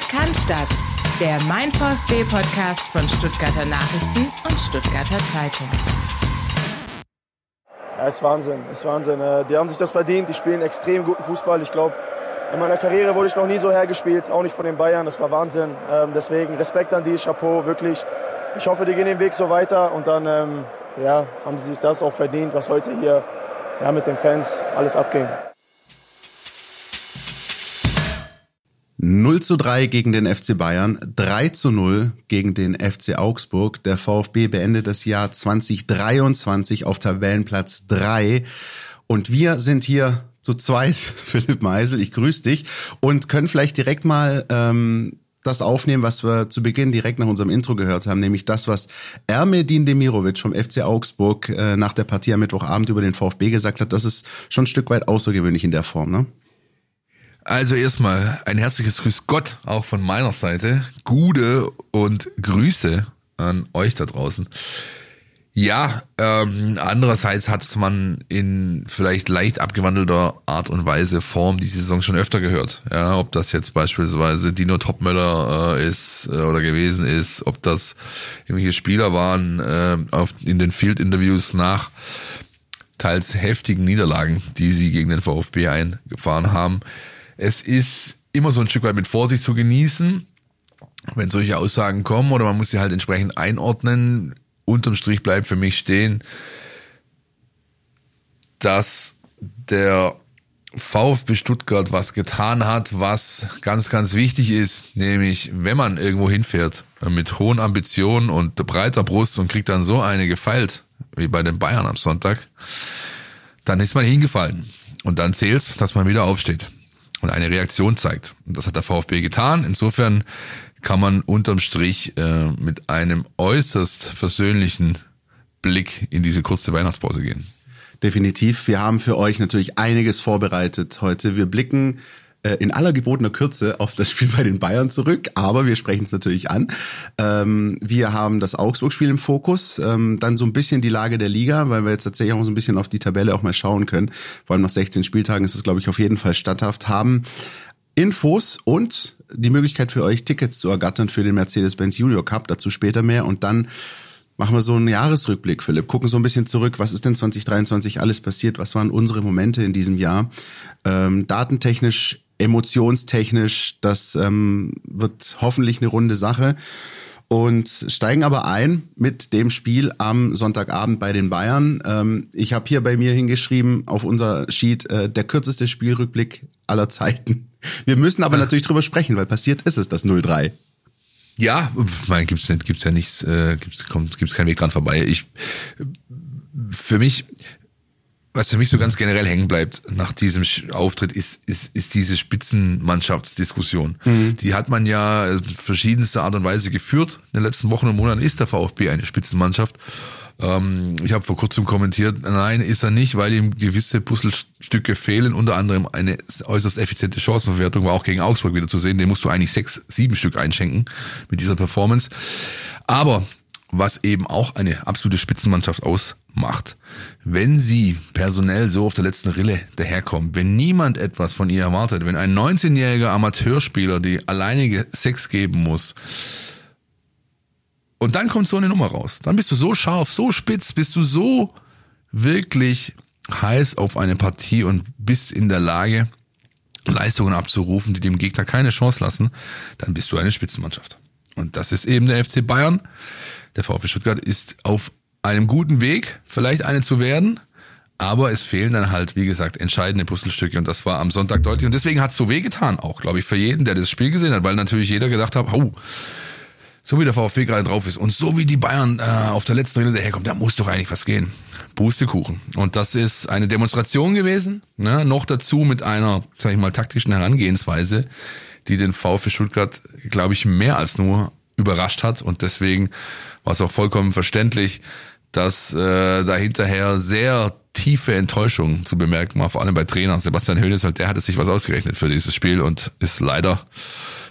Sport kann Stadt. Der Mein VfB Podcast von Stuttgarter Nachrichten und Stuttgarter Zeitung. Ja, ist Wahnsinn, ist Wahnsinn. Äh, die haben sich das verdient, die spielen extrem guten Fußball. Ich glaube, in meiner Karriere wurde ich noch nie so hergespielt, auch nicht von den Bayern. Das war Wahnsinn. Ähm, deswegen Respekt an die, Chapeau, wirklich. Ich hoffe, die gehen den Weg so weiter und dann ähm, ja, haben sie sich das auch verdient, was heute hier ja, mit den Fans alles abging. 0 zu 3 gegen den FC Bayern, 3 zu 0 gegen den FC Augsburg. Der VfB beendet das Jahr 2023 auf Tabellenplatz 3. Und wir sind hier zu zweit, Philipp Meisel, ich grüße dich und können vielleicht direkt mal ähm, das aufnehmen, was wir zu Beginn direkt nach unserem Intro gehört haben, nämlich das, was Ermedin Demirovic vom FC Augsburg äh, nach der Partie am Mittwochabend über den VfB gesagt hat. Das ist schon ein Stück weit außergewöhnlich in der Form, ne? Also erstmal ein herzliches Grüß Gott auch von meiner Seite. Gude und Grüße an euch da draußen. Ja, ähm, andererseits hat man in vielleicht leicht abgewandelter Art und Weise Form die Saison schon öfter gehört. Ja, ob das jetzt beispielsweise Dino Topmöller äh, ist äh, oder gewesen ist, ob das irgendwelche Spieler waren äh, auf, in den Field-Interviews nach teils heftigen Niederlagen, die sie gegen den VfB eingefahren haben. Es ist immer so ein Stück weit mit Vorsicht zu genießen, wenn solche Aussagen kommen oder man muss sie halt entsprechend einordnen. Unterm Strich bleibt für mich stehen, dass der VfB Stuttgart was getan hat, was ganz, ganz wichtig ist, nämlich wenn man irgendwo hinfährt mit hohen Ambitionen und breiter Brust und kriegt dann so eine gefeilt, wie bei den Bayern am Sonntag, dann ist man hingefallen. Und dann zählt's, dass man wieder aufsteht und eine Reaktion zeigt. Und das hat der VfB getan. Insofern kann man unterm Strich äh, mit einem äußerst versöhnlichen Blick in diese kurze Weihnachtspause gehen. Definitiv. Wir haben für euch natürlich einiges vorbereitet heute. Wir blicken äh, in aller gebotener Kürze auf das Spiel bei den Bayern zurück, aber wir sprechen es natürlich an. Ähm, wir haben das Augsburg-Spiel im Fokus, ähm, dann so ein bisschen die Lage der Liga, weil wir jetzt tatsächlich auch so ein bisschen auf die Tabelle auch mal schauen können. Vor allem nach 16 Spieltagen ist es, glaube ich, auf jeden Fall statthaft. Haben Infos und die Möglichkeit für euch, Tickets zu ergattern für den Mercedes-Benz Junior Cup. Dazu später mehr. Und dann machen wir so einen Jahresrückblick, Philipp. Gucken so ein bisschen zurück. Was ist denn 2023 alles passiert? Was waren unsere Momente in diesem Jahr? Ähm, datentechnisch emotionstechnisch. Das ähm, wird hoffentlich eine runde Sache. Und steigen aber ein mit dem Spiel am Sonntagabend bei den Bayern. Ähm, ich habe hier bei mir hingeschrieben auf unser Sheet äh, der kürzeste Spielrückblick aller Zeiten. Wir müssen aber natürlich drüber sprechen, weil passiert ist es das 0-3. Ja, mein gibt's nicht, gibt's ja nichts, äh, gibt's kommt, gibt's keinen Weg dran vorbei. Ich für mich was für mich so ganz generell hängen bleibt nach diesem Auftritt, ist, ist, ist diese Spitzenmannschaftsdiskussion. Mhm. Die hat man ja verschiedenste Art und Weise geführt. In den letzten Wochen und Monaten ist der VfB eine Spitzenmannschaft. Ähm, ich habe vor kurzem kommentiert, nein, ist er nicht, weil ihm gewisse Puzzlestücke fehlen, unter anderem eine äußerst effiziente Chancenverwertung, war auch gegen Augsburg wieder zu sehen. Den musst du eigentlich sechs, sieben Stück einschenken mit dieser Performance. Aber was eben auch eine absolute Spitzenmannschaft ausmacht. Wenn sie personell so auf der letzten Rille daherkommt, wenn niemand etwas von ihr erwartet, wenn ein 19-jähriger Amateurspieler die alleinige Sex geben muss, und dann kommt so eine Nummer raus, dann bist du so scharf, so spitz, bist du so wirklich heiß auf eine Partie und bist in der Lage, Leistungen abzurufen, die dem Gegner keine Chance lassen, dann bist du eine Spitzenmannschaft. Und das ist eben der FC Bayern. Der VfB Stuttgart ist auf einem guten Weg, vielleicht eine zu werden. Aber es fehlen dann halt, wie gesagt, entscheidende Puzzlestücke und das war am Sonntag deutlich. Und deswegen hat es so wehgetan, auch, glaube ich, für jeden, der das Spiel gesehen hat, weil natürlich jeder gedacht hat, oh, so wie der VfB gerade drauf ist und so wie die Bayern äh, auf der letzten Rille daherkommen, da muss doch eigentlich was gehen. Pustekuchen. Und das ist eine Demonstration gewesen, ne? noch dazu mit einer, sag ich mal, taktischen Herangehensweise, die den VfB Stuttgart, glaube ich, mehr als nur überrascht hat und deswegen war es auch vollkommen verständlich, dass äh, da hinterher sehr tiefe Enttäuschung zu bemerken war, vor allem bei Trainer. Sebastian Hönes, halt, der hatte sich was ausgerechnet für dieses Spiel und ist leider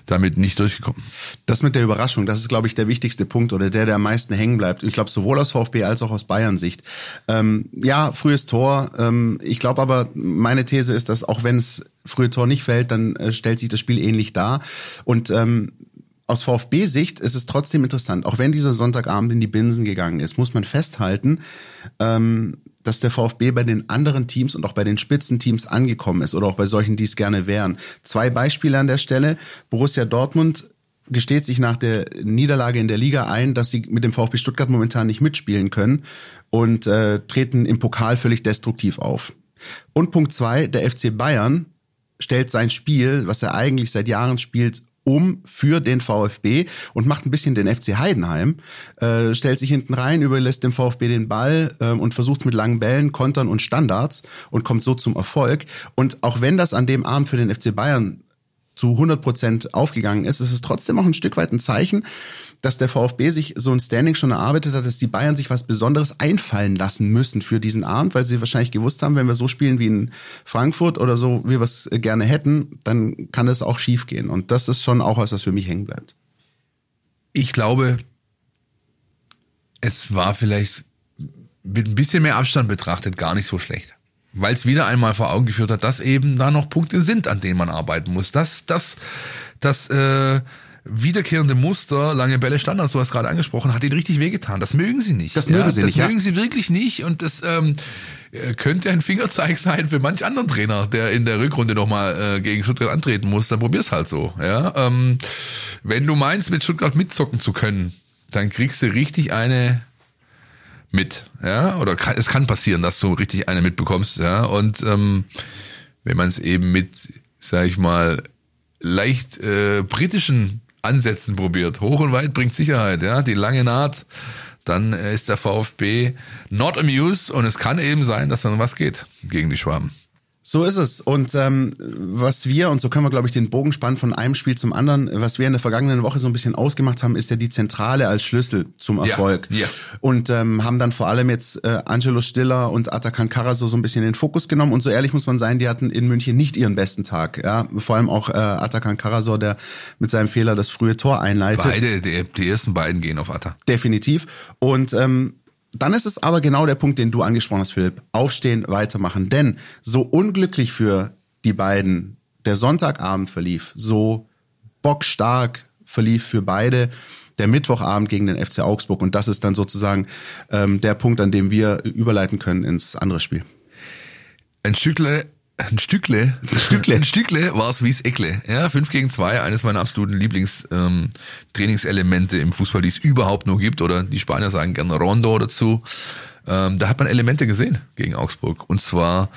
damit nicht durchgekommen. Das mit der Überraschung, das ist, glaube ich, der wichtigste Punkt oder der, der am meisten hängen bleibt. Ich glaube, sowohl aus VfB als auch aus Bayern-Sicht. Ähm, ja, frühes Tor. Ähm, ich glaube aber, meine These ist, dass auch wenn es frühe Tor nicht fällt, dann äh, stellt sich das Spiel ähnlich dar. Und ähm, aus VfB-Sicht ist es trotzdem interessant, auch wenn dieser Sonntagabend in die Binsen gegangen ist, muss man festhalten, ähm, dass der VfB bei den anderen Teams und auch bei den Spitzenteams angekommen ist oder auch bei solchen, die es gerne wären. Zwei Beispiele an der Stelle. Borussia Dortmund gesteht sich nach der Niederlage in der Liga ein, dass sie mit dem VfB Stuttgart momentan nicht mitspielen können und äh, treten im Pokal völlig destruktiv auf. Und Punkt zwei, der FC Bayern stellt sein Spiel, was er eigentlich seit Jahren spielt, um für den VfB und macht ein bisschen den FC Heidenheim, äh, stellt sich hinten rein, überlässt dem VfB den Ball äh, und versucht mit langen Bällen, Kontern und Standards und kommt so zum Erfolg. Und auch wenn das an dem Abend für den FC Bayern zu 100 Prozent aufgegangen ist, ist es trotzdem auch ein Stück weit ein Zeichen, dass der VfB sich so ein Standing schon erarbeitet hat, dass die Bayern sich was Besonderes einfallen lassen müssen für diesen Abend, weil sie wahrscheinlich gewusst haben, wenn wir so spielen wie in Frankfurt oder so, wie wir es gerne hätten, dann kann es auch schief gehen. Und das ist schon auch was, was für mich hängen bleibt. Ich glaube, es war vielleicht mit ein bisschen mehr Abstand betrachtet gar nicht so schlecht. Weil es wieder einmal vor Augen geführt hat, dass eben da noch Punkte sind, an denen man arbeiten muss. Dass, dass, dass äh, wiederkehrende Muster, lange Bälle Standards, du hast gerade angesprochen, hat ihnen richtig wehgetan. Das mögen sie nicht. Das mögen ja, sie das nicht. Das mögen ja. sie wirklich nicht und das ähm, könnte ein Fingerzeig sein für manch anderen Trainer, der in der Rückrunde nochmal äh, gegen Stuttgart antreten muss. Dann probier's halt so. Ja, ähm, wenn du meinst, mit Stuttgart mitzocken zu können, dann kriegst du richtig eine mit, ja, oder kann, es kann passieren, dass du richtig eine mitbekommst, ja, und ähm, wenn man es eben mit, sag ich mal, leicht äh, britischen Ansätzen probiert. Hoch und weit bringt Sicherheit, ja, die lange Naht. Dann ist der VfB not amused und es kann eben sein, dass dann was geht gegen die Schwaben. So ist es. Und ähm, was wir, und so können wir, glaube ich, den Bogen spannen von einem Spiel zum anderen, was wir in der vergangenen Woche so ein bisschen ausgemacht haben, ist ja die Zentrale als Schlüssel zum Erfolg. Ja, ja. Und ähm, haben dann vor allem jetzt äh, Angelo Stiller und Atakan Karaso so ein bisschen in den Fokus genommen. Und so ehrlich muss man sein, die hatten in München nicht ihren besten Tag. Ja, Vor allem auch äh, Atakan Karasor, der mit seinem Fehler das frühe Tor einleitet. Beide, die, die ersten beiden gehen auf Atta. Definitiv. Und ähm, dann ist es aber genau der Punkt, den du angesprochen hast, Philipp. Aufstehen, weitermachen. Denn so unglücklich für die beiden der Sonntagabend verlief, so bockstark verlief für beide der Mittwochabend gegen den FC Augsburg. Und das ist dann sozusagen ähm, der Punkt, an dem wir überleiten können ins andere Spiel. Ein Stückle ein Stückle, ein Stückle, ein Stückle war es wie es Eckle. Ja, 5 gegen 2, eines meiner absoluten Lieblingstrainingselemente ähm, im Fußball, die es überhaupt nur gibt. Oder die Spanier sagen gerne Rondo dazu. Ähm, da hat man Elemente gesehen gegen Augsburg. Und zwar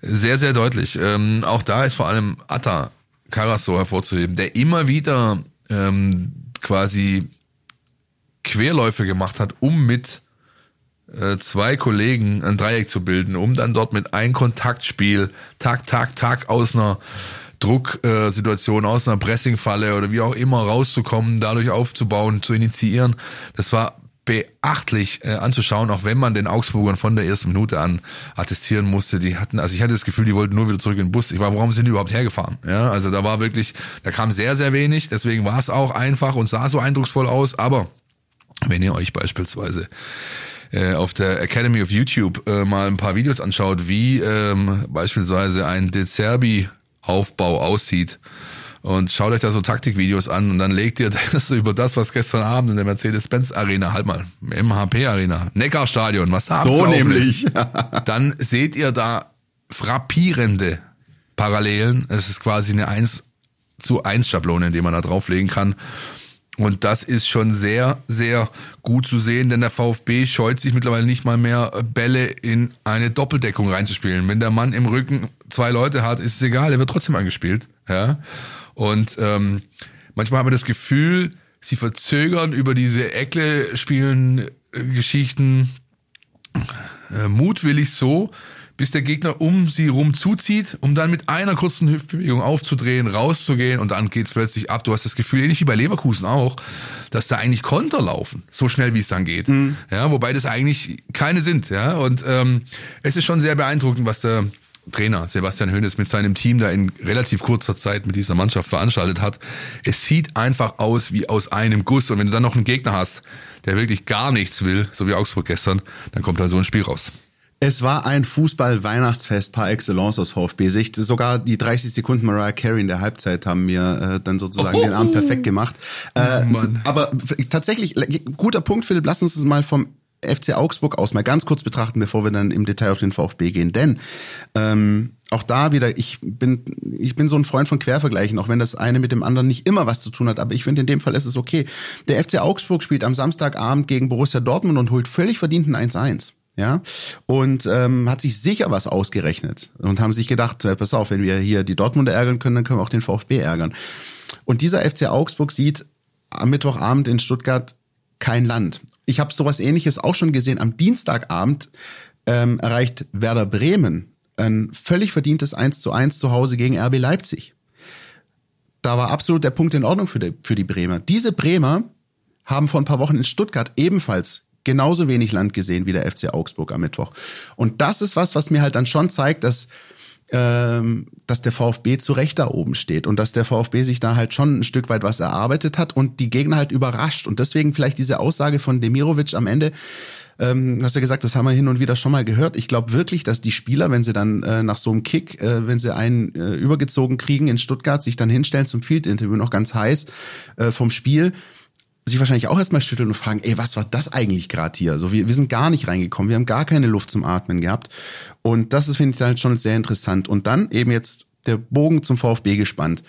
sehr, sehr deutlich. Ähm, auch da ist vor allem Atta Carasso hervorzuheben, der immer wieder ähm, quasi Querläufe gemacht hat, um mit zwei Kollegen ein Dreieck zu bilden, um dann dort mit ein Kontaktspiel, Tag, Tag, Tag aus einer Drucksituation, aus einer Pressingfalle oder wie auch immer rauszukommen, dadurch aufzubauen, zu initiieren. Das war beachtlich äh, anzuschauen, auch wenn man den Augsburgern von der ersten Minute an attestieren musste. Die hatten, also ich hatte das Gefühl, die wollten nur wieder zurück in den Bus. Ich war, warum sind die überhaupt hergefahren? Ja, also da war wirklich, da kam sehr, sehr wenig. Deswegen war es auch einfach und sah so eindrucksvoll aus. Aber wenn ihr euch beispielsweise äh, auf der Academy of YouTube äh, mal ein paar Videos anschaut, wie ähm, beispielsweise ein De Zerbi Aufbau aussieht und schaut euch da so Taktikvideos an und dann legt ihr das über das, was gestern Abend in der Mercedes-Benz Arena, halt mal, MHP Arena, Neckarstadion, was da So nämlich. dann seht ihr da frappierende Parallelen. Es ist quasi eine 1 zu 1 Schablone, die man da drauflegen kann. Und das ist schon sehr, sehr gut zu sehen, denn der VfB scheut sich mittlerweile nicht mal mehr, Bälle in eine Doppeldeckung reinzuspielen. Wenn der Mann im Rücken zwei Leute hat, ist es egal, er wird trotzdem angespielt. Ja? Und ähm, manchmal haben wir das Gefühl, sie verzögern über diese Eckle spielen Geschichten äh, mutwillig so, bis der Gegner um sie rum zuzieht, um dann mit einer kurzen Hüftbewegung aufzudrehen, rauszugehen und dann geht's plötzlich ab. Du hast das Gefühl, ähnlich wie bei Leverkusen auch, dass da eigentlich Konter laufen, so schnell wie es dann geht. Mhm. Ja, wobei das eigentlich keine sind. Ja, und ähm, es ist schon sehr beeindruckend, was der Trainer Sebastian Hoeneß mit seinem Team da in relativ kurzer Zeit mit dieser Mannschaft veranstaltet hat. Es sieht einfach aus wie aus einem Guss. Und wenn du dann noch einen Gegner hast, der wirklich gar nichts will, so wie Augsburg gestern, dann kommt da so ein Spiel raus. Es war ein Fußball-Weihnachtsfest par excellence aus VfB-Sicht. Sogar die 30 Sekunden Mariah Carey in der Halbzeit haben mir äh, dann sozusagen oh. den Abend perfekt gemacht. Äh, oh aber tatsächlich, guter Punkt, Philipp, lass uns das mal vom FC Augsburg aus mal ganz kurz betrachten, bevor wir dann im Detail auf den VfB gehen. Denn ähm, auch da wieder, ich bin, ich bin so ein Freund von Quervergleichen, auch wenn das eine mit dem anderen nicht immer was zu tun hat, aber ich finde in dem Fall ist es okay. Der FC Augsburg spielt am Samstagabend gegen Borussia Dortmund und holt völlig verdienten 1-1 ja, und ähm, hat sich sicher was ausgerechnet und haben sich gedacht, äh, pass auf, wenn wir hier die Dortmunder ärgern können, dann können wir auch den VfB ärgern. Und dieser FC Augsburg sieht am Mittwochabend in Stuttgart kein Land. Ich habe sowas ähnliches auch schon gesehen. Am Dienstagabend ähm, erreicht Werder Bremen ein völlig verdientes 1 zu 1 zu Hause gegen RB Leipzig. Da war absolut der Punkt in Ordnung für die, für die Bremer. Diese Bremer haben vor ein paar Wochen in Stuttgart ebenfalls genauso wenig Land gesehen wie der FC Augsburg am Mittwoch. Und das ist was, was mir halt dann schon zeigt, dass ähm, dass der VfB zu Recht da oben steht und dass der VfB sich da halt schon ein Stück weit was erarbeitet hat und die Gegner halt überrascht. Und deswegen vielleicht diese Aussage von Demirovic am Ende, ähm, hast du ja gesagt, das haben wir hin und wieder schon mal gehört. Ich glaube wirklich, dass die Spieler, wenn sie dann äh, nach so einem Kick, äh, wenn sie einen äh, übergezogen kriegen in Stuttgart, sich dann hinstellen zum Field-Interview noch ganz heiß äh, vom Spiel, sich wahrscheinlich auch erstmal schütteln und fragen, ey, was war das eigentlich gerade hier? So, wir, wir sind gar nicht reingekommen, wir haben gar keine Luft zum Atmen gehabt. Und das finde ich, dann schon sehr interessant. Und dann eben jetzt der Bogen zum VfB gespannt.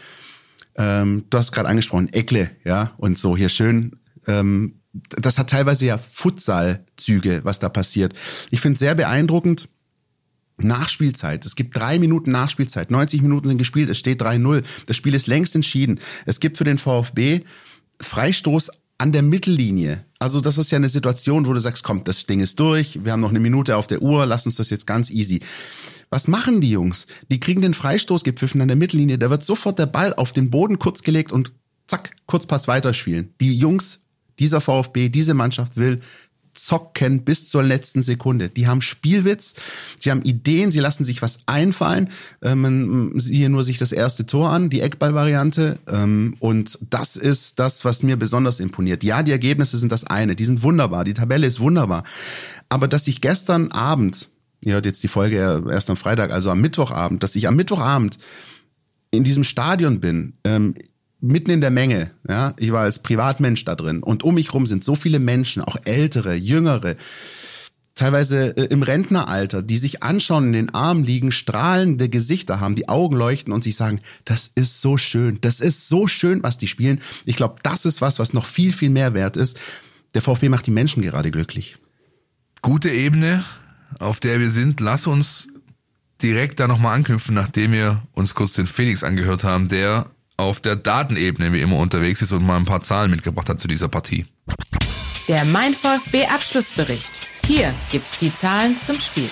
Ähm, du hast gerade angesprochen, Eckle, ja, und so hier schön. Ähm, das hat teilweise ja Futsal-Züge, was da passiert. Ich finde sehr beeindruckend, Nachspielzeit. Es gibt drei Minuten Nachspielzeit. 90 Minuten sind gespielt. Es steht 3-0. Das Spiel ist längst entschieden. Es gibt für den VfB Freistoß an der Mittellinie. Also das ist ja eine Situation, wo du sagst, komm, das Ding ist durch, wir haben noch eine Minute auf der Uhr, lass uns das jetzt ganz easy. Was machen die Jungs? Die kriegen den Freistoß gepfiffen an der Mittellinie, da wird sofort der Ball auf den Boden kurz gelegt und zack, Kurzpass weiterspielen. Die Jungs, dieser VfB, diese Mannschaft will zocken bis zur letzten Sekunde. Die haben Spielwitz, sie haben Ideen, sie lassen sich was einfallen. Ähm, siehe nur sich das erste Tor an, die Eckballvariante. Ähm, und das ist das, was mir besonders imponiert. Ja, die Ergebnisse sind das eine, die sind wunderbar, die Tabelle ist wunderbar. Aber dass ich gestern Abend, ihr hört jetzt die Folge erst am Freitag, also am Mittwochabend, dass ich am Mittwochabend in diesem Stadion bin, ähm, mitten in der Menge. Ja, ich war als Privatmensch da drin und um mich rum sind so viele Menschen, auch ältere, jüngere, teilweise äh, im Rentneralter, die sich anschauen, in den Armen liegen, strahlende Gesichter haben, die Augen leuchten und sich sagen, das ist so schön, das ist so schön, was die spielen. Ich glaube, das ist was, was noch viel, viel mehr wert ist. Der VfB macht die Menschen gerade glücklich. Gute Ebene, auf der wir sind. Lass uns direkt da nochmal anknüpfen, nachdem wir uns kurz den Felix angehört haben, der auf der Datenebene wie immer unterwegs ist und mal ein paar Zahlen mitgebracht hat zu dieser Partie. Der Mein VfB Abschlussbericht. Hier gibt's die Zahlen zum Spiel.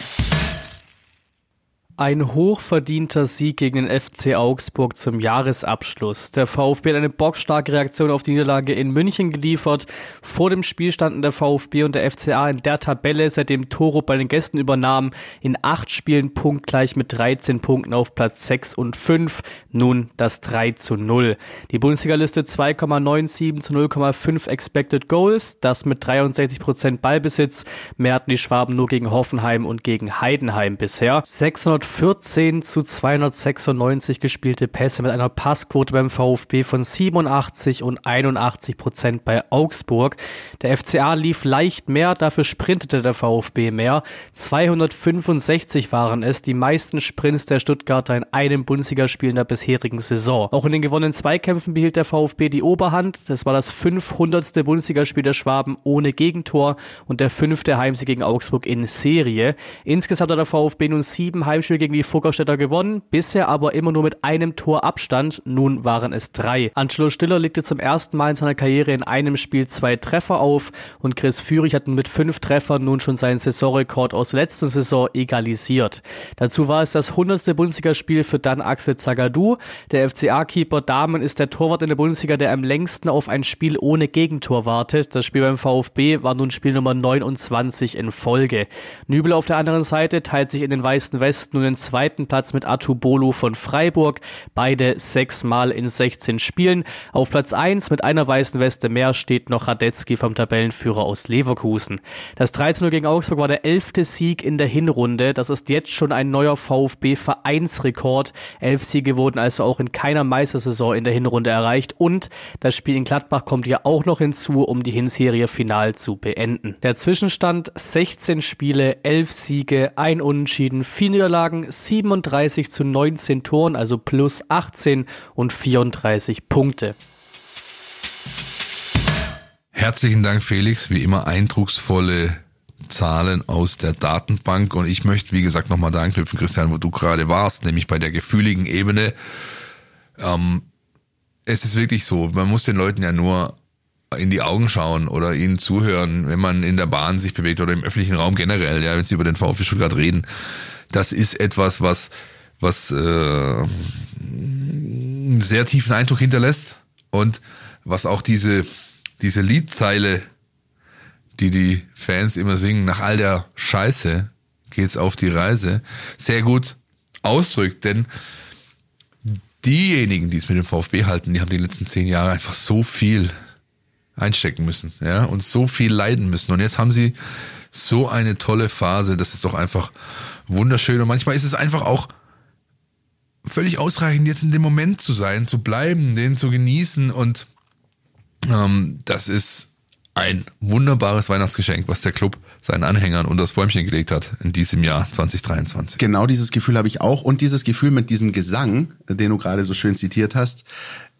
Ein hochverdienter Sieg gegen den FC Augsburg zum Jahresabschluss. Der VfB hat eine bockstarke Reaktion auf die Niederlage in München geliefert. Vor dem Spiel standen der VfB und der FCA in der Tabelle, seitdem Toro bei den Gästen übernahm, in acht Spielen punktgleich mit 13 Punkten auf Platz 6 und 5. Nun das 3 zu 0. Die Bundesliga-Liste 2,97 zu 0,5 Expected Goals. Das mit 63 Prozent Ballbesitz. Mehr hatten die Schwaben nur gegen Hoffenheim und gegen Heidenheim bisher. 600 14 zu 296 gespielte Pässe mit einer Passquote beim VfB von 87 und 81 Prozent bei Augsburg. Der FCA lief leicht mehr, dafür sprintete der VfB mehr. 265 waren es, die meisten Sprints der Stuttgarter in einem Bundesligaspiel in der bisherigen Saison. Auch in den gewonnenen Zweikämpfen behielt der VfB die Oberhand. Das war das 500. Bundesligaspiel der Schwaben ohne Gegentor und der fünfte Heimsieg gegen Augsburg in Serie. Insgesamt hat der VfB nun sieben Heimspiele gegen die Fuggerstädter gewonnen, bisher aber immer nur mit einem Tor Abstand, nun waren es drei. Angelo Stiller legte zum ersten Mal in seiner Karriere in einem Spiel zwei Treffer auf und Chris Führig hat mit fünf Treffern nun schon seinen Saisonrekord aus letzter Saison egalisiert. Dazu war es das 100. Bundesligaspiel für Dan Axel Zagadou. Der FCA-Keeper Damen ist der Torwart in der Bundesliga, der am längsten auf ein Spiel ohne Gegentor wartet. Das Spiel beim VfB war nun Spiel Nummer 29 in Folge. Nübel auf der anderen Seite teilt sich in den weißen Westen nun den zweiten Platz mit Atubolo von Freiburg, beide sechsmal in 16 Spielen. Auf Platz 1 mit einer weißen Weste mehr steht noch Radetzky vom Tabellenführer aus Leverkusen. Das 13-0 gegen Augsburg war der elfte Sieg in der Hinrunde. Das ist jetzt schon ein neuer VfB-Vereinsrekord. Elf Siege wurden also auch in keiner Meistersaison in der Hinrunde erreicht und das Spiel in Gladbach kommt ja auch noch hinzu, um die Hinserie final zu beenden. Der Zwischenstand 16 Spiele, 11 Siege, ein Unentschieden, vier Niederlagen, 37 zu 19 Toren, also plus 18 und 34 Punkte. Herzlichen Dank, Felix. Wie immer eindrucksvolle Zahlen aus der Datenbank. Und ich möchte, wie gesagt, nochmal da anknüpfen, Christian, wo du gerade warst, nämlich bei der gefühligen Ebene. Ähm, es ist wirklich so, man muss den Leuten ja nur in die Augen schauen oder ihnen zuhören, wenn man in der Bahn sich bewegt oder im öffentlichen Raum generell, ja, wenn sie über den VfB Stuttgart reden. Das ist etwas, was, was äh, einen sehr tiefen Eindruck hinterlässt und was auch diese, diese Liedzeile, die die Fans immer singen, nach all der Scheiße geht's auf die Reise, sehr gut ausdrückt, denn diejenigen, die es mit dem VfB halten, die haben die letzten zehn Jahre einfach so viel einstecken müssen, ja, und so viel leiden müssen. Und jetzt haben sie so eine tolle Phase, das ist doch einfach wunderschön. Und manchmal ist es einfach auch völlig ausreichend, jetzt in dem Moment zu sein, zu bleiben, den zu genießen. Und ähm, das ist ein wunderbares Weihnachtsgeschenk, was der Club seinen Anhängern unter das Bäumchen gelegt hat in diesem Jahr 2023. Genau dieses Gefühl habe ich auch und dieses Gefühl mit diesem Gesang, den du gerade so schön zitiert hast,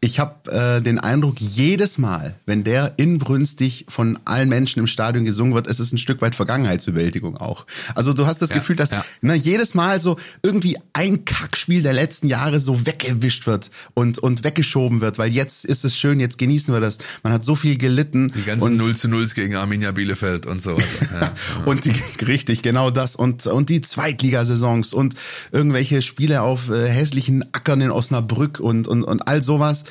ich habe äh, den Eindruck, jedes Mal, wenn der inbrünstig von allen Menschen im Stadion gesungen wird, ist es ein Stück weit Vergangenheitsbewältigung auch. Also du hast das Ja, Gefühl, dass ja. ne, jedes Mal so irgendwie ein Kackspiel der letzten Jahre so weggewischt wird und, und weggeschoben wird, weil jetzt ist es schön, jetzt genießen wir das. Man hat so viel gelitten. Die ganzen und, 0 zu 0 gegen Arminia Bielefeld und so weiter. Ja. und die, richtig, genau das. Und, und die Zweitligasaisons und irgendwelche Spiele auf äh, hässlichen Ackern in Osnabrück und, und, und all sowas.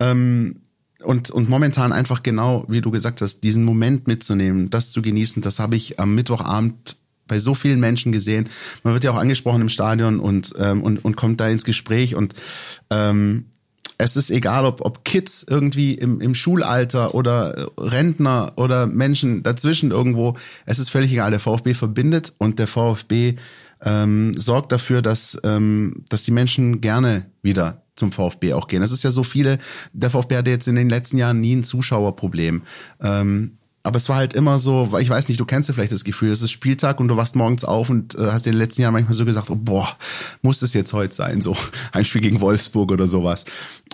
Ähm, und, und momentan einfach genau, wie du gesagt hast, diesen Moment mitzunehmen, das zu genießen, das habe ich am Mittwochabend bei so vielen Menschen gesehen. Man wird ja auch angesprochen im Stadion und, ähm, und, und kommt da ins Gespräch und ähm, es ist egal, ob, ob Kids irgendwie im, im Schulalter oder äh, Rentner oder Menschen dazwischen irgendwo, es ist völlig egal. Der VfB verbindet und der VfB ähm, sorgt dafür, dass, ähm, dass die Menschen gerne wieder zum VfB auch gehen. Es ist ja so viele, der VfB hatte jetzt in den letzten Jahren nie ein Zuschauerproblem. Ähm, aber es war halt immer so, ich weiß nicht, du kennst ja vielleicht das Gefühl, es ist Spieltag und du wachst morgens auf und äh, hast in den letzten Jahren manchmal so gesagt, oh, boah, muss das jetzt heute sein, so ein Spiel gegen Wolfsburg oder sowas.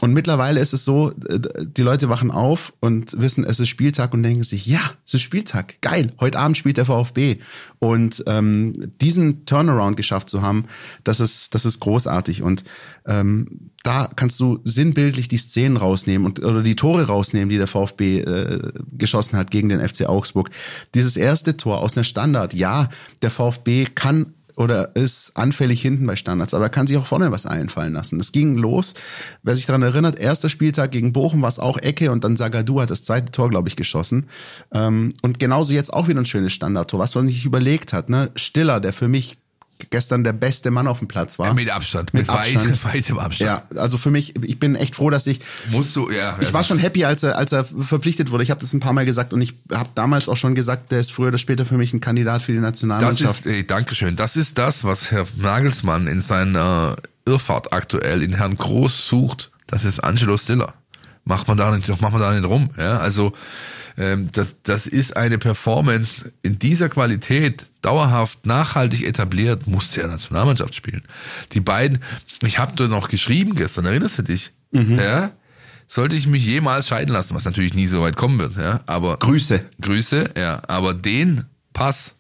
Und mittlerweile ist es so, äh, die Leute wachen auf und wissen, es ist Spieltag und denken sich, ja, es ist Spieltag, geil, heute Abend spielt der VfB. Und ähm, diesen Turnaround geschafft zu haben, das ist, das ist großartig. Und ähm, da kannst du sinnbildlich die Szenen rausnehmen und oder die Tore rausnehmen, die der VfB äh, geschossen hat gegen den FC Augsburg. Dieses erste Tor aus einer Standard, ja, der VfB kann oder ist anfällig hinten bei Standards, aber er kann sich auch vorne was einfallen lassen. Es ging los, wer sich daran erinnert, erster Spieltag gegen Bochum war es auch Ecke und dann Sagadu hat das zweite Tor, glaube ich, geschossen. Ähm, und genauso jetzt auch wieder ein schönes Standardtor, was man sich überlegt hat. Ne? Stiller, der für mich gestern der beste Mann auf dem Platz war. Ja, mit Abstand, Mit mit, Abstand. Weit, weitem Abstand. Ja, also für mich, ich bin echt froh, dass ich Musst du, ja. ich war schon happy, als er, als er verpflichtet wurde. Ich habe das ein paar Mal gesagt und ich habe damals auch schon gesagt, der ist früher oder später für mich ein Kandidat für die Das Nationalmannschaft. ist, ey, Dankeschön. Das ist das, was Herr Nagelsmann in seiner Irrfahrt aktuell in Herrn Groß sucht. Das ist Angelo Stiller. Macht man da nicht, doch macht man da nicht rum. Ja, also ähm, das, das ist eine Performance in dieser Qualität dauerhaft nachhaltig etabliert, muss der Nationalmannschaft spielen. Die beiden, ich habe da noch geschrieben gestern, erinnerst du dich? Ja, sollte ich mich jemals scheiden lassen, was natürlich nie so weit kommen wird, ja, aber Grüße. Grüße, ja. Aber den Pass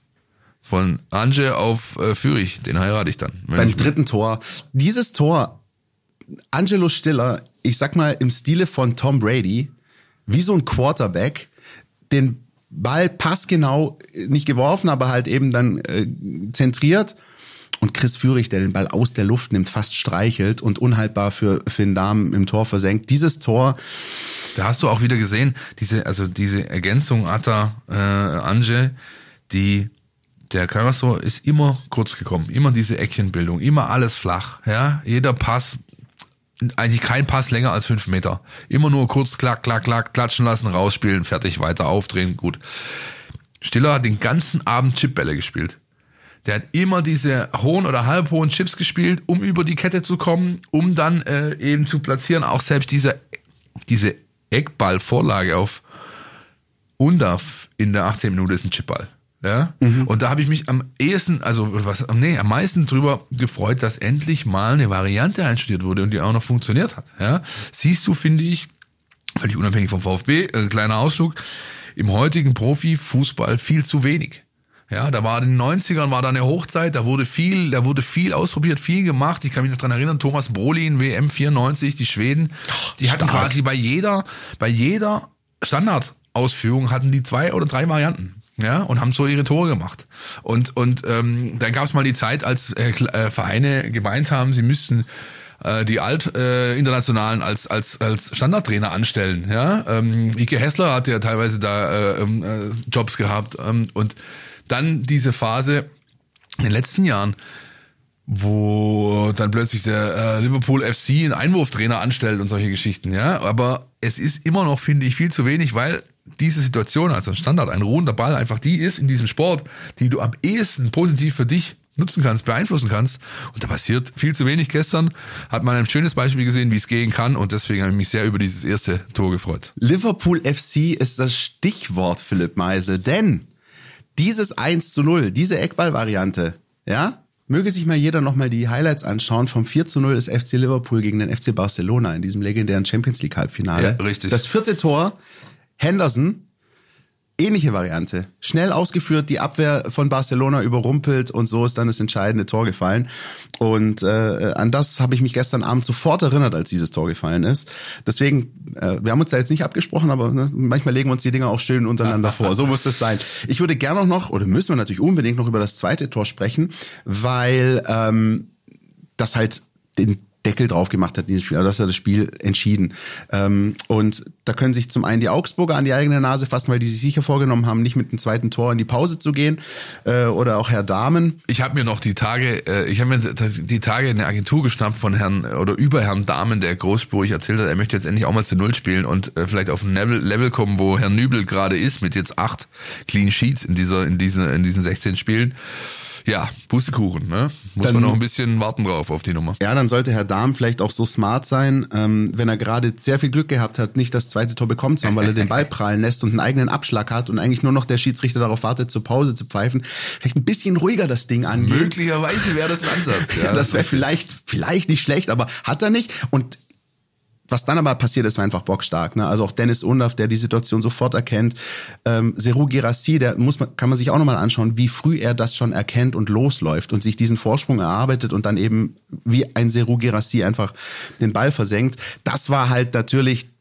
von Anje auf äh, Fürich, den heirate ich dann. Beim ich- dritten Tor. Dieses Tor, Angelo Stiller, ich sag mal im Stile von Tom Brady, wie so ein Quarterback, den Ball passgenau nicht geworfen, aber halt eben dann äh, zentriert. Und Chris Führig, der den Ball aus der Luft nimmt, fast streichelt und unhaltbar für Finn Dahmen im Tor versenkt. Dieses Tor, Da hast du auch wieder gesehen, diese, also diese Ergänzung Atta, äh, Anje, die der Carrasco ist immer kurz gekommen, immer diese Eckchenbildung, immer alles flach, ja, jeder Pass, eigentlich kein Pass länger als fünf Meter, immer nur kurz klack, klack, klack, klatschen lassen, rausspielen, fertig, weiter aufdrehen, gut. Stiller hat den ganzen Abend Chipbälle gespielt. Der hat immer diese hohen oder halbhohen Chips gespielt, um über die Kette zu kommen, um dann äh, eben zu platzieren. Auch selbst diese, diese Eckballvorlage auf Undaf in der 18 Minute ist ein Chipball. Ja? Mhm. Und da habe ich mich am ehesten, also was, nee, am meisten drüber gefreut, dass endlich mal eine Variante einstudiert wurde und die auch noch funktioniert hat. Ja? Siehst du, finde ich, völlig unabhängig vom VfB, äh, kleiner Ausflug, im heutigen Profifußball viel zu wenig. Ja, da war in den 90ern war da eine Hochzeit, da wurde viel, da wurde viel ausprobiert, viel gemacht. Ich kann mich noch dran erinnern, Thomas Brolin, WM 94, die Schweden, die Stark. hatten quasi bei jeder, bei jeder Standardausführung hatten die zwei oder drei Varianten. Ja, und haben so ihre Tore gemacht. Und, und ähm, dann gab es mal die Zeit, als äh, äh, Vereine gemeint haben, sie müssten äh, die Alt-Internationalen äh, als, als, als Standardtrainer anstellen. Ja? Ähm, Ike Hessler hat ja teilweise da äh, ähm, äh, Jobs gehabt. Ähm, und dann diese Phase in den letzten Jahren, wo dann plötzlich der äh, Liverpool FC einen Einwurftrainer anstellt und solche Geschichten, ja. Aber es ist immer noch, finde ich, viel zu wenig, weil diese Situation, also ein Standard, ein ruhender Ball, einfach die ist in diesem Sport, die du am ehesten positiv für dich nutzen kannst, beeinflussen kannst. Und da passiert viel zu wenig. Gestern hat man ein schönes Beispiel gesehen, wie es gehen kann. Und deswegen habe ich mich sehr über dieses erste Tor gefreut. Liverpool FC ist das Stichwort, Philipp Meisel. Denn dieses 1 zu 0, diese Eckball-Variante, ja, möge sich mal jeder nochmal die Highlights anschauen vom 4 zu 0 des FC Liverpool gegen den FC Barcelona in diesem legendären Champions League Halbfinale. Ja, richtig. Das vierte Tor, Henderson, ähnliche Variante. Schnell ausgeführt, die Abwehr von Barcelona überrumpelt und so ist dann das entscheidende Tor gefallen. Und äh, an das habe ich mich gestern Abend sofort erinnert, als dieses Tor gefallen ist. Deswegen, äh, wir haben uns da jetzt nicht abgesprochen, aber ne, manchmal legen wir uns die Dinger auch schön untereinander vor. So muss das sein. Ich würde gerne auch noch, oder müssen wir natürlich unbedingt noch über das zweite Tor sprechen, weil ähm, das halt den Deckel drauf gemacht hat in diesem Spiel. Also das hat das Spiel entschieden. Ähm, und da können sich zum einen die Augsburger an die eigene Nase fassen, weil die sich sicher vorgenommen haben, nicht mit dem zweiten Tor in die Pause zu gehen. Äh, oder auch Herr Dahmen. Ich habe mir noch die Tage, äh, ich habe mir die Tage eine Agentur geschnappt von Herrn oder über Herrn Dahmen, der großspurig erzählt hat, er möchte jetzt endlich auch mal zu Null spielen und äh, vielleicht auf ein Level, Level kommen, wo Herr Nübel gerade ist, mit jetzt acht Clean Sheets in dieser, in diesen, in diesen 16 Spielen. Ja, Pustekuchen, ne? Muss dann, man noch ein bisschen warten drauf auf die Nummer. Ja, dann sollte Herr Dahm vielleicht auch so smart sein, ähm, wenn er gerade sehr viel Glück gehabt hat, nicht das zweite Tor bekommen zu haben, weil er den Ball prallen lässt und einen eigenen Abschlag hat und eigentlich nur noch der Schiedsrichter darauf wartet, zur Pause zu pfeifen. Vielleicht ein bisschen ruhiger das Ding angehen. Möglicherweise wäre das ein Ansatz. Ja, das wäre vielleicht, vielleicht nicht schlecht, aber hat er nicht. Und was dann aber passiert ist, war einfach bockstark. Ne? Also auch Dennis Undaff, der die Situation sofort erkennt. Ähm, Seru Girassi, der muss man, kann man sich auch nochmal anschauen, wie früh er das schon erkennt und losläuft und sich diesen Vorsprung erarbeitet und dann eben wie ein Seru Girassi einfach den Ball versenkt. Das war halt natürlich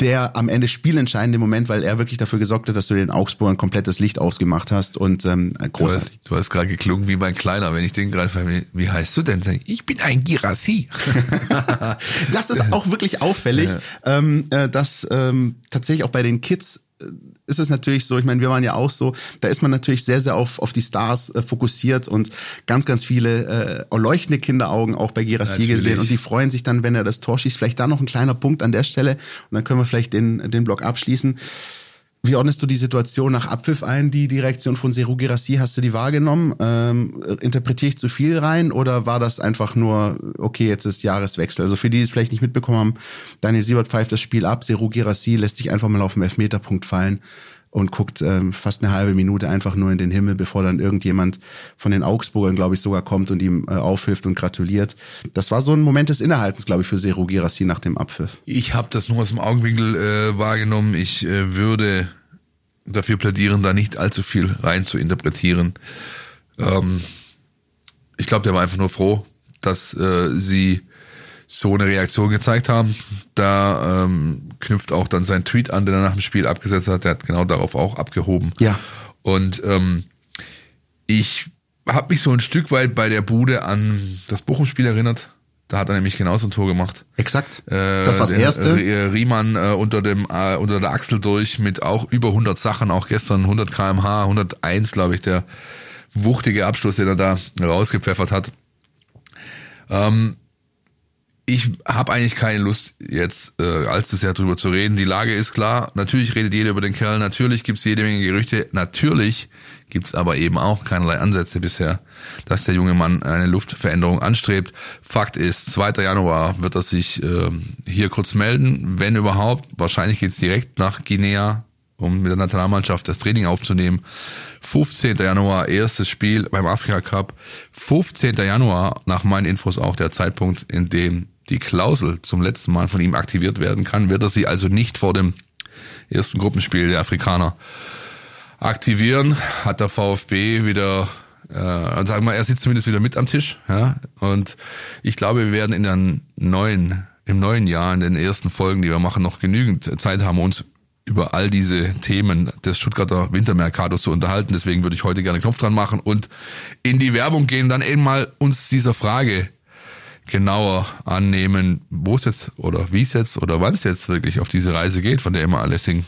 der am Ende spielentscheidende Moment, weil er wirklich dafür gesorgt hat, dass du den Augsburg ein komplettes Licht ausgemacht hast und ähm, großartig. Du hast, hast gerade geklungen wie mein Kleiner, wenn ich den gerade wie heißt du denn? Ich bin ein Girassi. das ist auch wirklich auffällig, ja. ähm, äh, dass ähm, tatsächlich auch bei den Kids äh, ist es natürlich so, ich meine, wir waren ja auch so, da ist man natürlich sehr, sehr auf, auf die Stars äh, fokussiert und ganz, ganz viele äh, leuchtende Kinderaugen auch bei Girassi gesehen und die freuen sich dann, wenn er das Tor schießt. Vielleicht da noch ein kleiner Punkt an der Stelle und dann können wir vielleicht den, den Block abschließen. Wie ordnest du die Situation nach Abpfiff ein? Die, Reaktion von Seru Girassi, hast du die wahrgenommen? Ähm, interpretiere ich zu viel rein oder war das einfach nur, okay, jetzt ist Jahreswechsel? Also für die, die es vielleicht nicht mitbekommen haben, Daniel Siebert pfeift das Spiel ab, Seru Girassi lässt sich einfach mal auf den Elfmeterpunkt fallen und guckt ähm, fast eine halbe Minute einfach nur in den Himmel, bevor dann irgendjemand von den Augsburgern, glaube ich, sogar kommt und ihm äh, aufhilft und gratuliert. Das war so ein Moment des Innehaltens, glaube ich, für Seru Girassi nach dem Abpfiff. Ich habe das nur aus dem Augenwinkel äh, wahrgenommen. Ich äh, würde dafür plädieren, da nicht allzu viel rein zu interpretieren. Ähm, ich glaube, der war einfach nur froh, dass äh, sie so eine Reaktion gezeigt haben. Da ähm, knüpft auch dann sein Tweet an, den er nach dem Spiel abgesetzt hat. Der hat genau darauf auch abgehoben. Ja. Und ähm, ich habe mich so ein Stück weit bei der Bude an das Bochum-Spiel erinnert. Da hat er nämlich genauso ein Tor gemacht. Exakt. Äh, das war das erste. Riemann äh, unter dem äh, unter der Achsel durch mit auch über 100 Sachen, auch gestern 100 kmh, 101 glaube ich, der wuchtige Abschluss, den er da rausgepfeffert hat. Ähm, ich habe eigentlich keine Lust, jetzt äh, allzu sehr drüber zu reden. Die Lage ist klar. Natürlich redet jeder über den Kerl. Natürlich gibt's jede Menge Gerüchte. Natürlich gibt's aber eben auch keinerlei Ansätze bisher, dass der junge Mann eine Luftveränderung anstrebt. Fakt ist, 2. Januar wird er sich äh, hier kurz melden, wenn überhaupt. Wahrscheinlich geht's direkt nach Guinea, um mit der Nationalmannschaft das Training aufzunehmen. 15. Januar, erstes Spiel beim Afrika Cup. 15. Januar, nach meinen Infos auch der Zeitpunkt, in dem die Klausel zum letzten Mal von ihm aktiviert werden kann, wird er sie also nicht vor dem ersten Gruppenspiel der Afrikaner aktivieren. Hat der VfB wieder, äh, sagen wir, er sitzt zumindest wieder mit am Tisch. Ja? Und ich glaube, wir werden in der neuen, im neuen Jahr, in den ersten Folgen, die wir machen, noch genügend Zeit haben, uns über all diese Themen des Stuttgarter Wintermercados zu unterhalten. Deswegen würde ich heute gerne Knopf dran machen und in die Werbung gehen, dann eben mal uns dieser Frage genauer annehmen, wo es jetzt oder wie es jetzt oder wann es jetzt wirklich auf diese Reise geht, von der immer alle singen.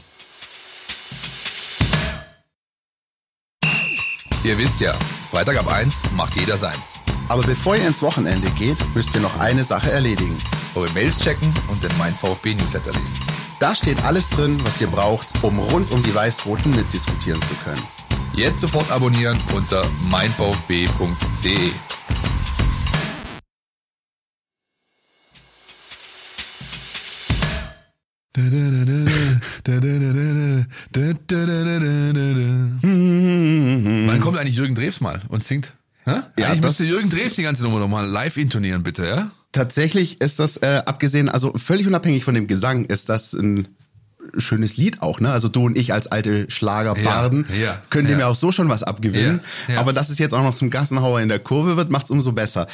Ihr wisst ja, Freitag ab 1 macht jeder seins. Aber bevor ihr ins Wochenende geht, müsst ihr noch eine Sache erledigen. Eure Mails checken und den Mein VfB Newsletter lesen. Da steht alles drin, was ihr braucht, um rund um die Weiß-Roten mitdiskutieren zu können. Jetzt sofort abonnieren unter meinvfb.de. Wann kommt eigentlich Jürgen Drews mal und singt? Hä? Ja, das- müsste Jürgen Drews die ganze Nummer nochmal live intonieren, bitte, ja? Tatsächlich ist das, äh, abgesehen, also völlig unabhängig von dem Gesang, ist das ein schönes Lied auch, ne? Also du und ich als alte Schlagerbarden Ja, ja, können dem ja. ja auch so schon was abgewinnen. Ja, ja. Aber dass es jetzt auch noch zum Gassenhauer in der Kurve wird, macht's umso besser.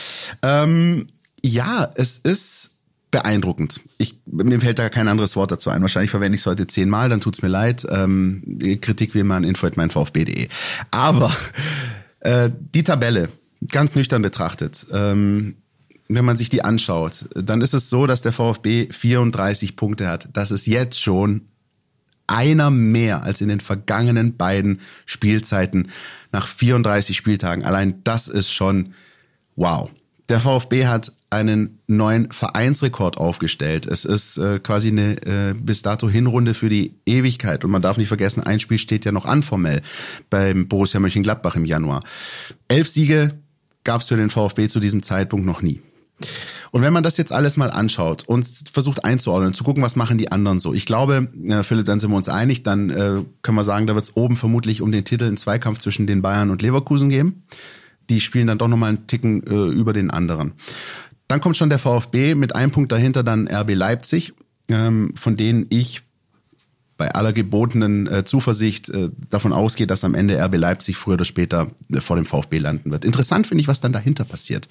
Ähm, ja, es ist beeindruckend. Ich, mir fällt da kein anderes Wort dazu ein. Wahrscheinlich verwende ich es heute zehnmal, dann tut's mir leid. Ähm, Kritik wie immer an info.meinvfb.de. Aber äh, die Tabelle, ganz nüchtern betrachtet, ähm, wenn man sich die anschaut, dann ist es so, dass der VfB 34 Punkte hat. Das ist jetzt schon einer mehr als in den vergangenen beiden Spielzeiten nach 34 Spieltagen. Allein das ist schon wow. Der VfB hat einen neuen Vereinsrekord aufgestellt. Es ist äh, quasi eine äh, bis dato Hinrunde für die Ewigkeit. Und man darf nicht vergessen, ein Spiel steht ja noch an formell beim Borussia Mönchengladbach im Januar. Elf Siege gab es für den VfB zu diesem Zeitpunkt noch nie. Und wenn man das jetzt alles mal anschaut und versucht einzuordnen, zu gucken, was machen die anderen so. Ich glaube, äh, Philipp, dann sind wir uns einig, dann äh, können wir sagen, da wird es oben vermutlich um den Titel einen Zweikampf zwischen den Bayern und Leverkusen geben. Die spielen dann doch nochmal einen Ticken äh, über den anderen. Dann kommt schon der VfB mit einem Punkt dahinter, dann RB Leipzig, ähm, von denen ich bei aller gebotenen äh, Zuversicht äh, davon ausgehe, dass am Ende RB Leipzig früher oder später äh, vor dem VfB landen wird. Interessant finde ich, was dann dahinter passiert.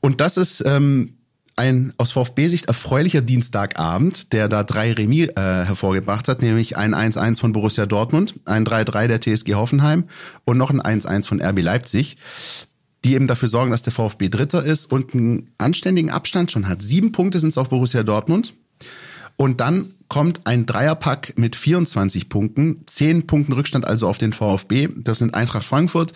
Und das ist ähm, ein aus VfB-Sicht erfreulicher Dienstagabend, der da drei Remis äh, hervorgebracht hat, nämlich ein 1-1 von Borussia Dortmund, ein 3-3 der TSG Hoffenheim und noch ein 1-1 von RB Leipzig, die eben dafür sorgen, dass der VfB Dritter ist und einen anständigen Abstand schon hat. Sieben Punkte sind es auf Borussia Dortmund. Und dann kommt ein Dreierpack mit 24 Punkten, 10 Punkten Rückstand also auf den VfB. Das sind Eintracht Frankfurt,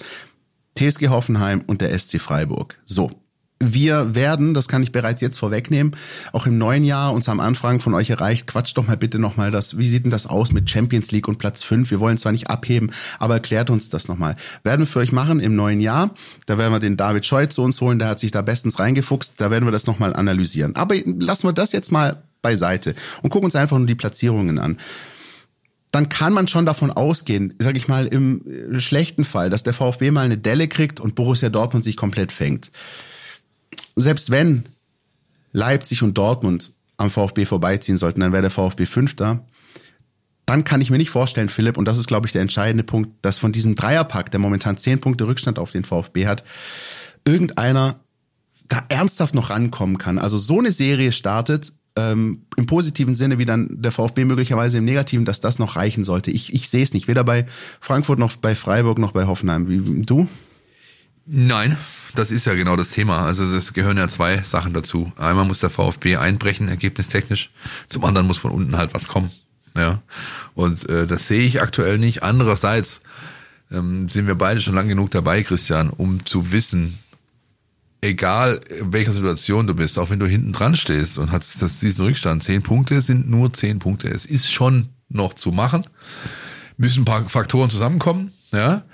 TSG Hoffenheim und der SC Freiburg. So. Wir werden, das kann ich bereits jetzt vorwegnehmen, auch im neuen Jahr uns haben Anfragen von euch erreicht. Quatscht doch mal bitte nochmal das, wie sieht denn das aus mit Champions League und Platz 5? Wir wollen zwar nicht abheben, aber erklärt uns das nochmal. Werden wir für euch machen im neuen Jahr. Da werden wir den David Scheu zu uns holen, der hat sich da bestens reingefuchst. Da werden wir das nochmal analysieren. Aber lassen wir das jetzt mal beiseite und gucken uns einfach nur die Platzierungen an dann kann man schon davon ausgehen, sag ich mal, im äh, schlechten Fall, dass der VfB mal eine Delle kriegt und Borussia Dortmund sich komplett fängt. Selbst wenn Leipzig und Dortmund am VfB vorbeiziehen sollten, dann wäre der VfB Fünfter. Dann kann ich mir nicht vorstellen, Philipp, und das ist, glaube ich, der entscheidende Punkt, dass von diesem Dreierpack, der momentan zehn Punkte Rückstand auf den VfB hat, irgendeiner da ernsthaft noch rankommen kann. Also so eine Serie startet, ähm, im positiven Sinne wie dann der VfB möglicherweise im negativen, dass das noch reichen sollte. Ich, ich sehe es nicht, weder bei Frankfurt noch bei Freiburg noch bei Hoffenheim. Wie du? Nein, das ist ja genau das Thema. Also das gehören ja zwei Sachen dazu. Einmal muss der VfB einbrechen, ergebnistechnisch. Zum anderen muss von unten halt was kommen. Ja. Und äh, das sehe ich aktuell nicht. Andererseits ähm, sind wir beide schon lang genug dabei, Christian, um zu wissen, egal in welcher Situation du bist, auch wenn du hinten dran stehst und hast das, diesen Rückstand, zehn Punkte sind nur zehn Punkte. Es ist schon noch zu machen. Müssen ein paar Faktoren zusammenkommen, ja,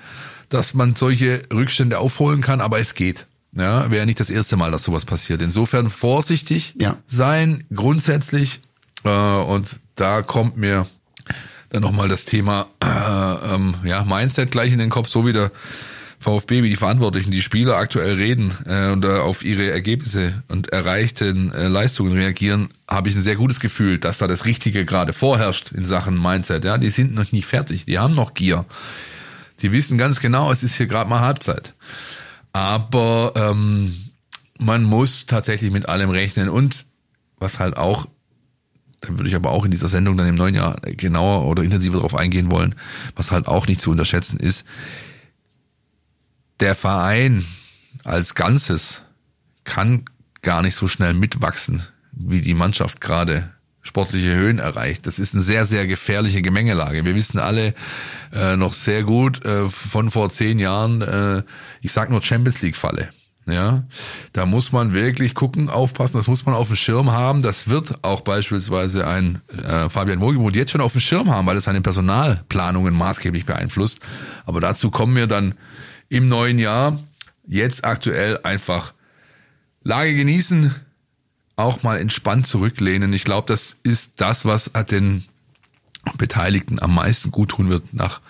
dass man solche Rückstände aufholen kann, aber es geht. Ja, wäre nicht das erste Mal, dass sowas passiert. Insofern vorsichtig Ja. sein, grundsätzlich. Äh, und da kommt mir dann nochmal das Thema äh, ähm, ja, Mindset gleich in den Kopf, so wie der VfB, wie die Verantwortlichen, die Spieler aktuell reden äh, und äh, auf ihre Ergebnisse und erreichten äh, Leistungen reagieren, habe ich ein sehr gutes Gefühl, dass da das Richtige gerade vorherrscht in Sachen Mindset. Ja, die sind noch nicht fertig, die haben noch Gier. Die wissen ganz genau, es ist hier gerade mal Halbzeit. Aber ähm, man muss tatsächlich mit allem rechnen und was halt auch da würde ich aber auch in dieser Sendung dann im neuen Jahr genauer oder intensiver darauf eingehen wollen, was halt auch nicht zu unterschätzen ist. Der Verein als Ganzes kann gar nicht so schnell mitwachsen, wie die Mannschaft gerade sportliche Höhen erreicht. Das ist eine sehr, sehr gefährliche Gemengelage. Wir wissen alle äh, noch sehr gut äh, von vor zehn Jahren, äh, ich sag nur Champions League Falle. Ja, da muss man wirklich gucken, aufpassen, das muss man auf dem Schirm haben. Das wird auch beispielsweise ein äh, Fabian Wohlgemuth jetzt schon auf dem Schirm haben, weil es seine Personalplanungen maßgeblich beeinflusst. Aber dazu kommen wir dann im neuen Jahr. Jetzt aktuell einfach Lage genießen, auch mal entspannt zurücklehnen. Ich glaube, das ist das, was den Beteiligten am meisten gut tun wird nach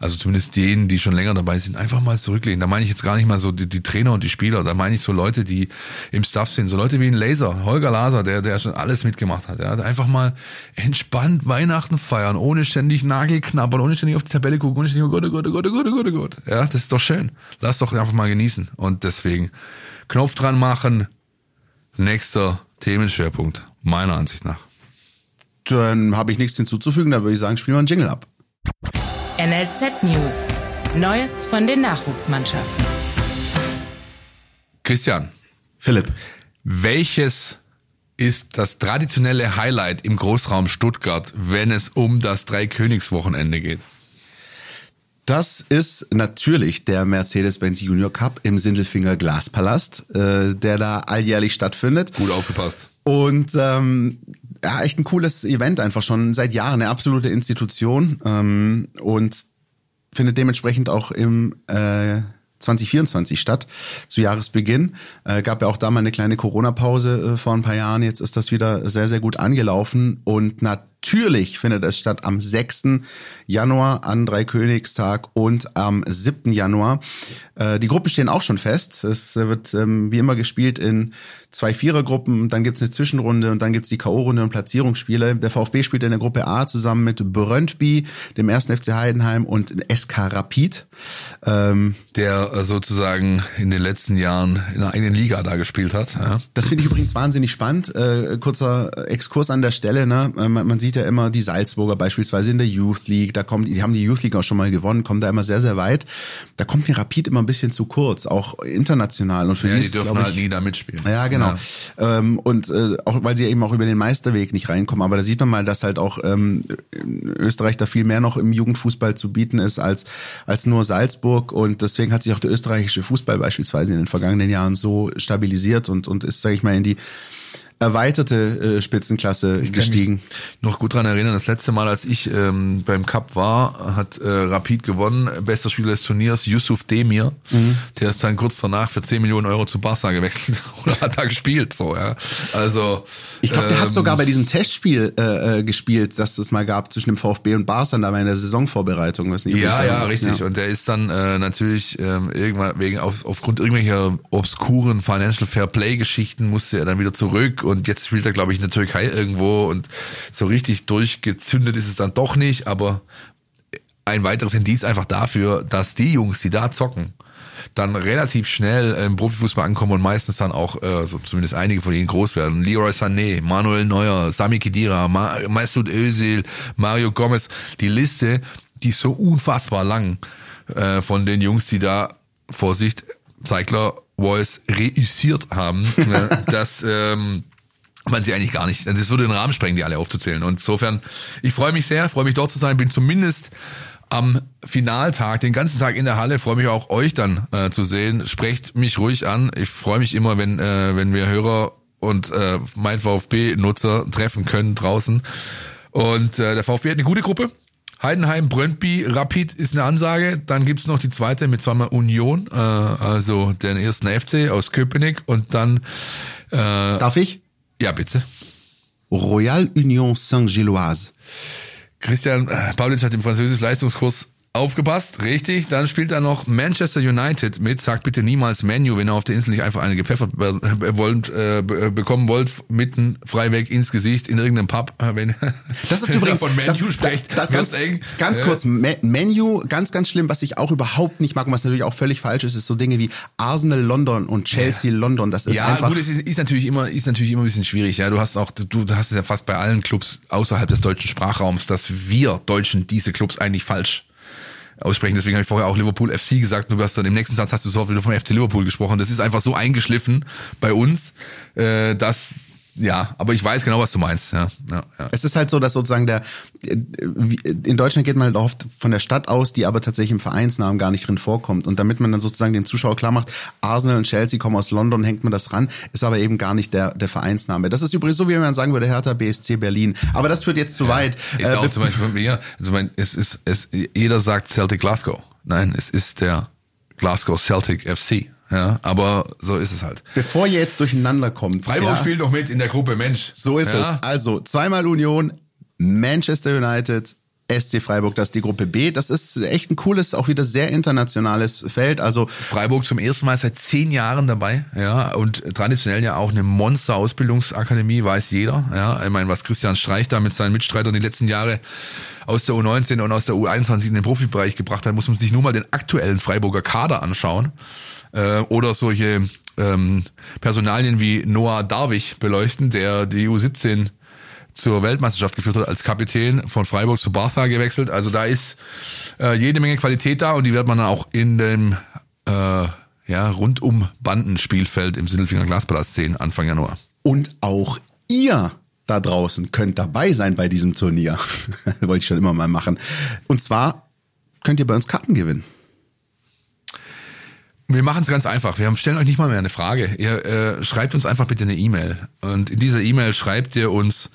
also zumindest denen, die schon länger dabei sind, einfach mal zurücklehnen. Da meine ich jetzt gar nicht mal so die, die Trainer und die Spieler, da meine ich so Leute, die im Staff sind, so Leute wie ein Laser, Holger Laser, der, der schon alles mitgemacht hat. Ja. Einfach mal entspannt Weihnachten feiern, ohne ständig Nagel knabbern, ohne ständig auf die Tabelle gucken, ohne ständig, oh Gott, oh Gott, oh Gott, oh Gott, oh Gott, oh Gott. Ja, das ist doch schön. Lass doch einfach mal genießen. Und deswegen Knopf dran machen. Nächster Themenschwerpunkt, meiner Ansicht nach. Dann habe ich nichts hinzuzufügen, da würde ich sagen, spielen wir einen Jingle ab. NLZ News. Neues von den Nachwuchsmannschaften. Christian, Philipp. welches ist das traditionelle Highlight im Großraum Stuttgart, wenn es um das Dreikönigswochenende geht? Das ist natürlich der Mercedes-Benz Junior Cup im Sindelfinger Glaspalast, äh, der da alljährlich stattfindet. Gut aufgepasst. Und ähm, ja, echt ein cooles Event einfach schon seit Jahren, eine absolute Institution ähm, und findet dementsprechend auch im äh, 2024 statt, zu Jahresbeginn. Äh, gab ja auch da mal eine kleine Corona-Pause äh, vor ein paar Jahren. Jetzt ist das wieder sehr, sehr gut angelaufen. Und natürlich findet es statt am 6. Januar an Dreikönigstag und am 7. Januar. Äh, die Gruppen stehen auch schon fest. Es wird ähm, wie immer gespielt in zwei Vierergruppen, dann gibt's eine Zwischenrunde und dann gibt's die K.O.-Runde und Platzierungsspiele. Der VfB spielt in der Gruppe A zusammen mit Brøndby, dem ersten FC Heidenheim und SK Rapid. Ähm, Der äh, sozusagen in den letzten Jahren in der eigenen Liga da gespielt hat. Ja. Das finde ich übrigens wahnsinnig spannend. Äh, kurzer Exkurs an der Stelle. Ne? Man, man sieht ja immer die Salzburger beispielsweise in der Youth League. Da kommen, die haben die Youth League auch schon mal gewonnen, kommen da immer sehr, sehr weit. Da kommt mir Rapid immer ein bisschen zu kurz, auch international. Und für Ja, die die dürfen halt nie da mitspielen. Ja, genau. Ähm, und äh, auch weil sie eben auch über den Meisterweg nicht reinkommen. Aber da sieht man mal, dass halt auch ähm, in Österreich da viel mehr noch im Jugendfußball zu bieten ist als als nur Salzburg. Und deswegen hat sich auch der österreichische Fußball beispielsweise in den vergangenen Jahren so stabilisiert und und ist, sage ich mal, in die erweiterte äh, Spitzenklasse gestiegen. mich noch gut dran erinnern, das letzte Mal, als ich ähm, beim Cup war, hat äh, Rapid gewonnen, bester Spieler des Turniers, Yusuf Demir. Der ist dann kurz danach für 10 Millionen Euro zu Barca gewechselt oder hat da gespielt. So, ja. Also Ich glaube, der hat ähm, sogar bei diesem Testspiel äh, äh, gespielt, das es mal gab zwischen dem VfB und Barca, da war in der Saisonvorbereitung. Was Ja, ja, Ja. richtig. Und der ist dann äh, natürlich ähm, irgendwann wegen auf, aufgrund irgendwelcher obskuren Financial Fair Play Geschichten musste er dann wieder zurück und jetzt spielt er glaube ich in der Türkei irgendwo und so richtig durchgezündet ist es dann doch nicht, aber ein weiteres Indiz einfach dafür, dass die Jungs, die da zocken, dann relativ schnell im Profifußball ankommen und meistens dann auch, äh, so zumindest einige von ihnen groß werden. Leroy Sané, Manuel Neuer, Sami Khedira, Ma Mesut Özil, Mario Gomez. Die Liste, die ist so unfassbar lang äh, von den Jungs, die da, Vorsicht, Zeigler Voice reüssiert haben, ne, dass ähm, man sie eigentlich gar nicht, das würde den Rahmen sprengen, die alle aufzuzählen. Und insofern, ich freue mich sehr, freue mich dort zu sein, bin zumindest am Finaltag, den ganzen Tag in der Halle. Freue mich auch euch dann äh, zu sehen. Sprecht mich ruhig an. Ich freue mich immer, wenn äh, wenn wir Hörer und äh, mein VfB-Nutzer treffen können draußen. Und äh, der VfB hat eine gute Gruppe. Heidenheim, Brøndby, Rapid ist eine Ansage. Dann gibt's noch die zweite mit zweimal Union, äh, also den ersten FC aus Köpenick. Und dann, äh, Darf ich? Ja bitte. Royal Union Saint-Gilloise. Christian äh, Pavlic hat im französischen Leistungskurs aufgepasst, richtig. Dann spielt er noch Manchester United mit. Sagt bitte niemals Menu, wenn ihr auf der Insel nicht einfach eine gepfeffert äh, wollt, äh, be- bekommen wollt, mitten frei weg ins Gesicht in irgendeinem Pub. äh, Wenn, Das ist übrigens von Menu da, sprecht, Da, da, ganz, eng. ganz Äh, kurz, Me Menu, ganz, ganz schlimm, was ich auch überhaupt nicht mag und was natürlich auch völlig falsch ist, ist so Dinge wie Arsenal London und Chelsea London. Das ist ja, einfach. gut, es ist, ist natürlich immer, ist natürlich immer ein bisschen schwierig. Ja, du hast auch, du hast es ja fast bei allen Clubs außerhalb des deutschen Sprachraums, dass wir Deutschen diese Clubs eigentlich falsch aussprechen. Deswegen habe ich vorher auch Liverpool FC gesagt. Du hast dann im nächsten Satz hast du sofort wieder vom FC Liverpool gesprochen. Das ist einfach so eingeschliffen bei uns, äh, dass ja, aber ich weiß genau, was du meinst. Ja, ja, ja. Es ist halt so, dass sozusagen der in Deutschland geht man halt oft von der Stadt aus, die aber tatsächlich im Vereinsnamen gar nicht drin vorkommt. Und damit man dann sozusagen dem Zuschauer klar macht, Arsenal und Chelsea kommen aus London, hängt man das ran, ist aber eben gar nicht der, der Vereinsname. Das ist übrigens so, wie man sagen würde, Hertha BSC Berlin. Aber das führt jetzt zu weit. Ist Äh, auch zum Beispiel bei mir, also mein, es ist, es, jeder sagt Celtic Glasgow. Nein, es ist der Glasgow Celtic FC. Ja, aber so ist es halt. bevor ihr jetzt durcheinander kommt. Freiburg ja, spielt noch mit in der Gruppe, Mensch. So ist ja? es. Also zweimal Union, Manchester United, SC Freiburg, das ist die Gruppe B. Das ist echt ein cooles, auch wieder sehr internationales Feld. Also Freiburg zum ersten Mal seit zehn Jahren dabei, ja, und traditionell ja auch eine Monster-Ausbildungsakademie, weiß jeder, ja. Ich meine, was Christian Streich da mit seinen Mitstreitern die letzten Jahre aus der U19 und aus der U21 in den Profibereich gebracht hat, muss man sich nur mal den aktuellen Freiburger Kader anschauen äh, oder solche ähm, Personalien wie Noah Darwig beleuchten, der die U17 zur Weltmeisterschaft geführt hat als Kapitän von Freiburg zu Bartha gewechselt. Also da ist äh, jede Menge Qualität da und die wird man dann auch in dem äh, ja, rundum Bandenspielfeld im Sindelfinger Glaspalast sehen, Anfang Januar. und auch ihr da draußen könnt dabei sein bei diesem Turnier. Wollte ich schon immer mal machen. Und zwar könnt ihr bei uns Karten gewinnen. Wir machen es ganz einfach. Wir stellen euch nicht mal mehr eine Frage. Ihr äh, schreibt uns einfach bitte eine E-Mail. Und in dieser E-Mail schreibt ihr uns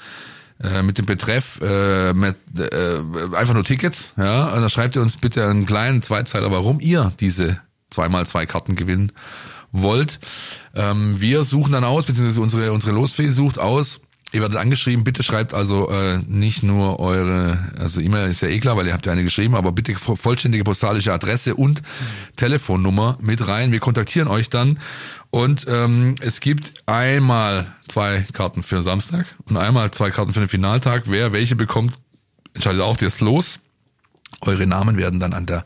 äh, mit dem Betreff äh, mit, äh, einfach nur Tickets. Ja, und dann schreibt ihr uns bitte einen kleinen Zweizeiler, warum ihr diese zweimal zwei Karten gewinnen wollt. Ähm, wir suchen dann aus, beziehungsweise unsere, unsere Losfee sucht aus. Ihr werdet angeschrieben, bitte schreibt also äh, nicht nur eure, also E-Mail ist ja eh klar, weil ihr habt ja eine geschrieben, aber bitte vo- vollständige postalische Adresse und Telefonnummer mit rein. Wir kontaktieren euch dann und ähm, es gibt einmal zwei Karten für Samstag und einmal zwei Karten für den Finaltag. Wer welche bekommt, entscheidet auch das Los. Eure Namen werden dann an der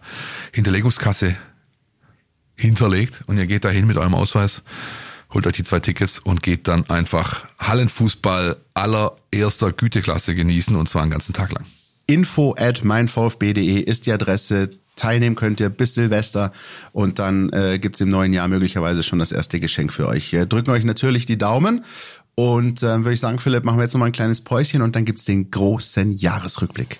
Hinterlegungskasse hinterlegt und ihr geht dahin mit eurem Ausweis, holt euch die zwei Tickets und geht dann einfach Hallenfußball allererster Güteklasse genießen und zwar einen ganzen Tag lang. Info at meinvfb.de ist die Adresse. Teilnehmen könnt ihr bis Silvester und dann äh, gibt's im neuen Jahr möglicherweise schon das erste Geschenk für euch. Wir drücken euch natürlich die Daumen und äh, würde ich sagen, Philipp, machen wir jetzt noch mal ein kleines Päuschen und dann gibt's den großen Jahresrückblick.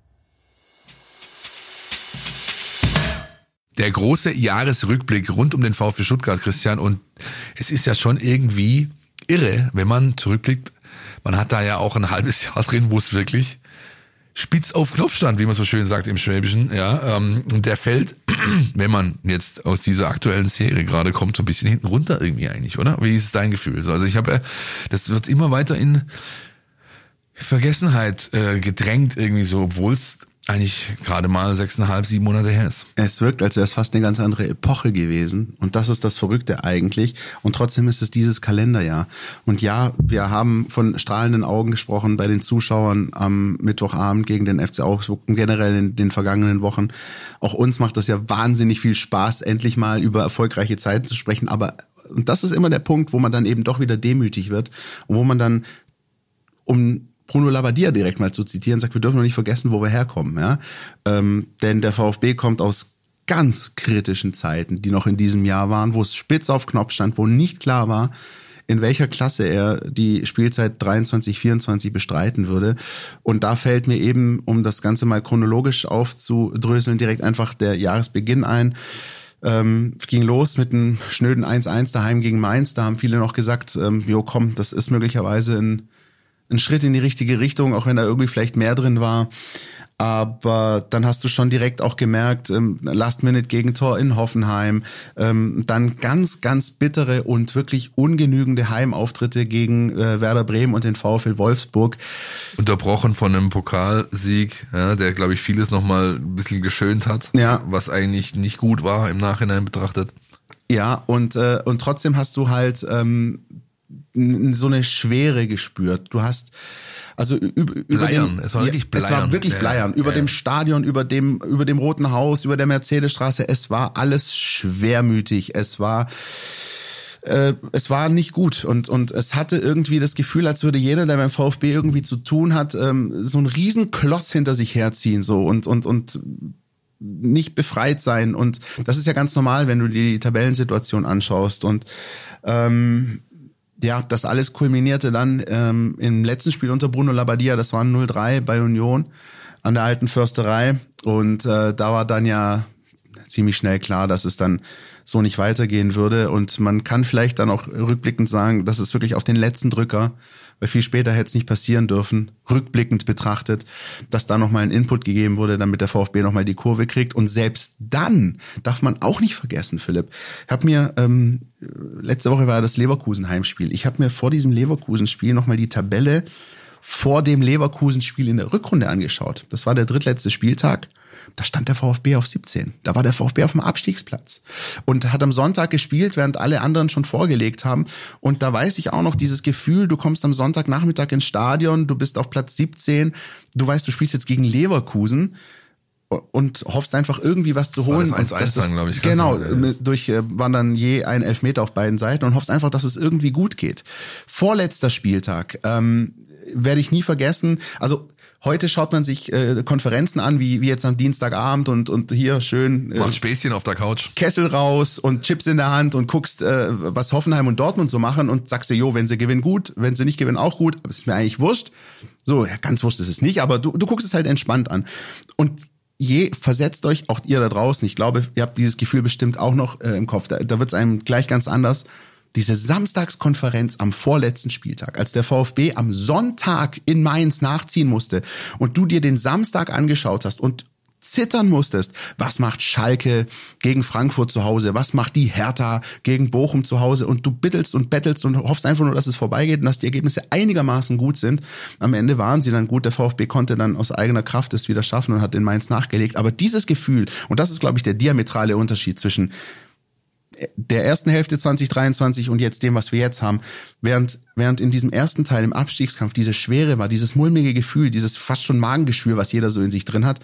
Der große Jahresrückblick rund um den VfB Stuttgart, Christian, und es ist ja schon irgendwie irre, wenn man zurückblickt. Man hat da ja auch ein halbes Jahr drin, wo es wirklich spitz auf Knopf stand, wie man so schön sagt im Schwäbischen. Ja, ähm, und der fällt, wenn man jetzt aus dieser aktuellen Serie gerade kommt, so ein bisschen hinten runter irgendwie eigentlich, oder? Wie ist dein Gefühl? So, Also ich habe, ja- das wird immer weiter in Vergessenheit äh, gedrängt irgendwie so, obwohl es eigentlich gerade mal sechseinhalb, sieben Monate her ist. Es wirkt, als wäre es fast eine ganz andere Epoche gewesen. Und das ist das Verrückte eigentlich. Und trotzdem ist es dieses Kalenderjahr. Und ja, wir haben von strahlenden Augen gesprochen bei den Zuschauern am Mittwochabend gegen den FC Augsburg und generell in den vergangenen Wochen. Auch uns macht das ja wahnsinnig viel Spaß, endlich mal über erfolgreiche Zeiten zu sprechen. Aber und das ist immer der Punkt, wo man dann eben doch wieder demütig wird und wo man dann um Bruno Labbadia direkt mal zu zitieren, sagt, wir dürfen noch nicht vergessen, wo wir herkommen. Ja? Ähm, denn der VfB kommt aus ganz kritischen Zeiten, die noch in diesem Jahr waren, wo es spitz auf Knopf stand, wo nicht klar war, in welcher Klasse er die Spielzeit 23, 24 bestreiten würde. Und da fällt mir eben, um das Ganze mal chronologisch aufzudröseln, direkt einfach der Jahresbeginn ein. Ähm, ging los mit einem schnöden 1-1 daheim gegen Mainz. Da haben viele noch gesagt, ähm, jo komm, das ist möglicherweise ein ein Schritt in die richtige Richtung, auch wenn da irgendwie vielleicht mehr drin war. Aber dann hast du schon direkt auch gemerkt, ähm, Last-Minute-Gegentor in Hoffenheim, ähm, dann ganz, ganz bittere und wirklich ungenügende Heimauftritte gegen äh, Werder Bremen und den VfL Wolfsburg. Unterbrochen von einem Pokalsieg, ja, der, glaube ich, vieles nochmal ein bisschen geschönt hat, Ja. was eigentlich nicht gut war im Nachhinein betrachtet. Ja, und, äh, und trotzdem hast du halt ähm, so eine Schwere gespürt. Du hast also über, über Bleiern. dem, Es war wirklich Es war bleiern. wirklich Ja, bleiern. Über ja, dem ja. Stadion, über dem über dem Roten Haus, über der Mercedesstraße. Es war alles schwermütig. Es war äh, es war nicht gut und und es hatte irgendwie das Gefühl, als würde jeder, der beim VfB irgendwie zu tun hat, ähm, so einen riesen Klotz hinter sich herziehen so und und und nicht befreit sein. Und das ist ja ganz normal, wenn du dir die Tabellensituation anschaust. Und ähm, ja, das alles kulminierte dann ähm, im letzten Spiel unter Bruno Labbadia, das waren 0-3 bei Union an der alten Försterei. Und äh, da war dann ja ziemlich schnell klar, dass es dann so nicht weitergehen würde. Und man kann vielleicht dann auch rückblickend sagen, dass es wirklich auf den letzten Drücker, weil viel später hätte es nicht passieren dürfen, rückblickend betrachtet, dass da nochmal ein Input gegeben wurde, damit der VfB nochmal die Kurve kriegt. Und selbst dann darf man auch nicht vergessen, Philipp. Ich habe mir, ähm, letzte Woche war das Leverkusen-Heimspiel. Ich habe mir vor diesem Leverkusen-Spiel nochmal die Tabelle vor dem Leverkusen-Spiel in der Rückrunde angeschaut. Das war der drittletzte Spieltag. Da stand der VfB auf 17. Da war der VfB auf dem Abstiegsplatz und hat am Sonntag gespielt, während alle anderen schon vorgelegt haben. Und da weiß ich auch noch dieses Gefühl, du kommst am Sonntagnachmittag ins Stadion, du bist auf Platz 17, du weißt, du spielst jetzt gegen Leverkusen und hoffst einfach irgendwie was zu holen. das Und 1-1 dass dann, glaub ich, Genau, ja. mit- durch äh, waren dann je ein Elfmeter auf beiden Seiten und hoffst einfach, dass es irgendwie gut geht. Vorletzter Spieltag ähm, werde ich nie vergessen. Also heute schaut man sich äh, Konferenzen an, wie, wie jetzt am Dienstagabend und, und hier schön äh, Macht Späßchen auf der Couch. Kessel raus und Chips in der Hand und guckst, äh, was Hoffenheim und Dortmund so machen und sagst dir, jo, wenn sie gewinnen, gut, wenn sie nicht gewinnen, auch gut, aber es ist mir eigentlich wurscht. So, ja, ganz wurscht ist es nicht, aber du, du guckst es halt entspannt an. Und je versetzt euch, auch ihr da draußen, ich glaube, ihr habt dieses Gefühl bestimmt auch noch äh, im Kopf, da, da wird es einem gleich ganz anders. Diese Samstagskonferenz am vorletzten Spieltag, als der VfB am Sonntag in Mainz nachziehen musste und du dir den Samstag angeschaut hast und zittern musstest. Was macht Schalke gegen Frankfurt zu Hause? Was macht die Hertha gegen Bochum zu Hause? Und du bittelst und bettelst und hoffst einfach nur, dass es vorbeigeht und dass die Ergebnisse einigermaßen gut sind. Am Ende waren sie dann gut. Der VfB konnte dann aus eigener Kraft es wieder schaffen und hat in Mainz nachgelegt. Aber dieses Gefühl, und das ist, glaube ich, der diametrale Unterschied zwischen der ersten Hälfte 2023 und jetzt dem, was wir jetzt haben, während, während in diesem ersten Teil im Abstiegskampf diese Schwere war, dieses mulmige Gefühl, dieses fast schon Magengeschwür, was jeder so in sich drin hat,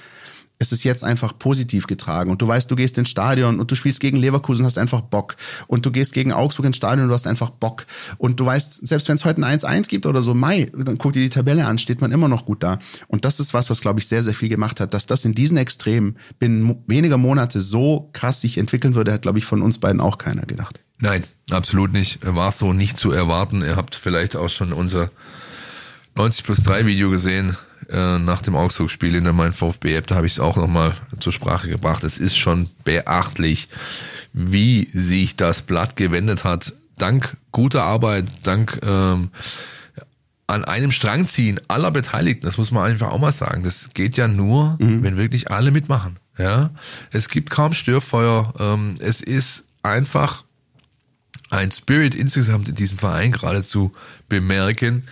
es ist jetzt einfach positiv getragen und du weißt, du gehst ins Stadion und du spielst gegen Leverkusen, hast einfach Bock und du gehst gegen Augsburg ins Stadion und du hast einfach Bock und du weißt, selbst wenn es heute ein 1-1 gibt oder so, Mai, dann guck dir die Tabelle an, steht man immer noch gut da und das ist was, was glaube ich sehr, sehr viel gemacht hat, dass das in diesen Extremen binnen weniger Monate so krass sich entwickeln würde, hat glaube ich von uns beiden auch keiner gedacht. Nein, absolut nicht. War so nicht zu erwarten. Ihr habt vielleicht auch schon unser 90 plus 3 Video gesehen äh, nach dem Augsburg-Spiel in der Mein VfB-App. Da habe ich es auch nochmal zur Sprache gebracht. Es ist schon beachtlich, wie sich das Blatt gewendet hat. Dank guter Arbeit, dank ähm, an einem Strang ziehen aller Beteiligten, das muss man einfach auch mal sagen. Das geht ja nur, wenn wirklich alle mitmachen. Ja, es gibt kaum Störfeuer. Ähm, es ist einfach ein Spirit insgesamt in diesem Verein gerade zu bemerken,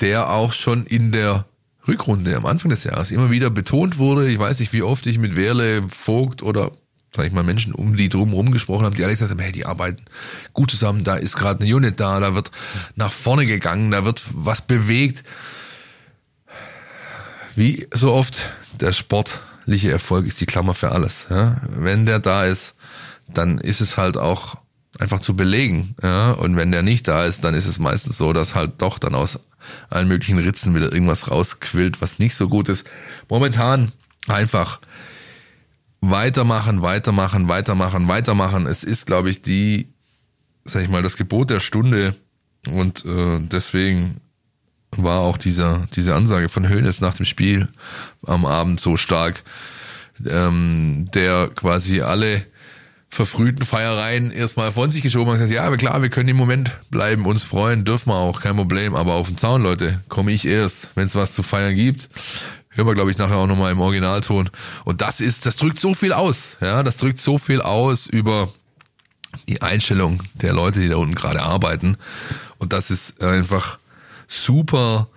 der auch schon in der Rückrunde am Anfang des Jahres immer wieder betont wurde. Ich weiß nicht, wie oft ich mit Werle, Vogt oder sag ich mal, Menschen um die drumherum gesprochen haben, die alle gesagt haben, hey, die arbeiten gut zusammen, da ist gerade eine Unit da, da wird nach vorne gegangen, da wird was bewegt. Wie so oft, der sportliche Erfolg ist die Klammer für alles. Ja? Wenn der da ist, dann ist es halt auch einfach zu belegen. Ja? Und wenn der nicht da ist, dann ist es meistens so, dass halt doch dann aus allen möglichen Ritzen wieder irgendwas rausquillt, was nicht so gut ist. Momentan einfach weitermachen, weitermachen, weitermachen, weitermachen. Es ist, glaube ich, die, sag ich mal, das Gebot der Stunde. Und äh, deswegen war auch dieser, diese Ansage von Hönes nach dem Spiel am Abend so stark, ähm, der quasi alle verfrühten Feiereien erstmal von sich geschoben und gesagt, ja, klar, wir können im Moment bleiben, uns freuen, dürfen wir auch, kein Problem, aber auf den Zaun, Leute, komme ich erst, wenn es was zu feiern gibt. Hören wir, glaube ich, nachher auch nochmal im Originalton. Und das ist, das drückt so viel aus, ja, das drückt so viel aus über die Einstellung der Leute, die da unten gerade arbeiten. Und das ist einfach super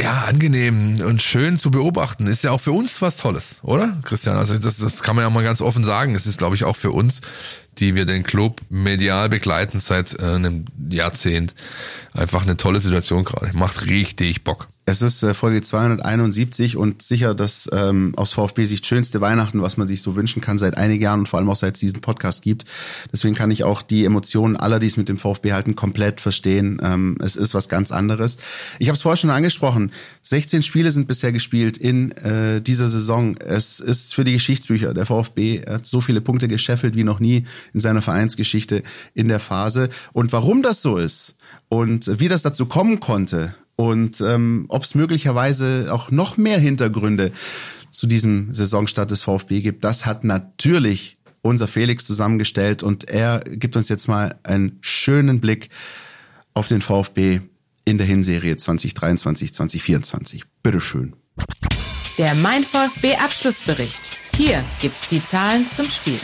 ja, angenehm und schön zu beobachten. Ist ja auch für uns was Tolles, oder, Christian? Also das, das kann man ja mal ganz offen sagen. Es ist, glaube ich, auch für uns, die wir den Club medial begleiten seit äh, einem Jahrzehnt, einfach eine tolle Situation gerade. Macht richtig Bock. Es ist äh, Folge 271 und sicher das ähm, aus VfB-Sicht schönste Weihnachten, was man sich so wünschen kann seit einigen Jahren und vor allem auch seit es diesen Podcast gibt. Deswegen kann ich auch die Emotionen aller, die es mit dem VfB halten, komplett verstehen. Ähm, es ist was ganz anderes. Ich habe es vorher schon angesprochen. 16 Spiele sind bisher gespielt in äh, dieser Saison. Es ist für die Geschichtsbücher. Der VfB hat so viele Punkte gescheffelt wie noch nie in seiner Vereinsgeschichte in der Phase. Und warum das so ist und wie das dazu kommen konnte und ähm, ob es möglicherweise auch noch mehr Hintergründe zu diesem Saisonstart des VfB gibt, das hat natürlich unser Felix zusammengestellt und er gibt uns jetzt mal einen schönen Blick auf den VfB in der Hinserie 2023, 2024. Bitteschön. Der Mein VfB Abschlussbericht. Hier gibt's die Zahlen zum Spiel.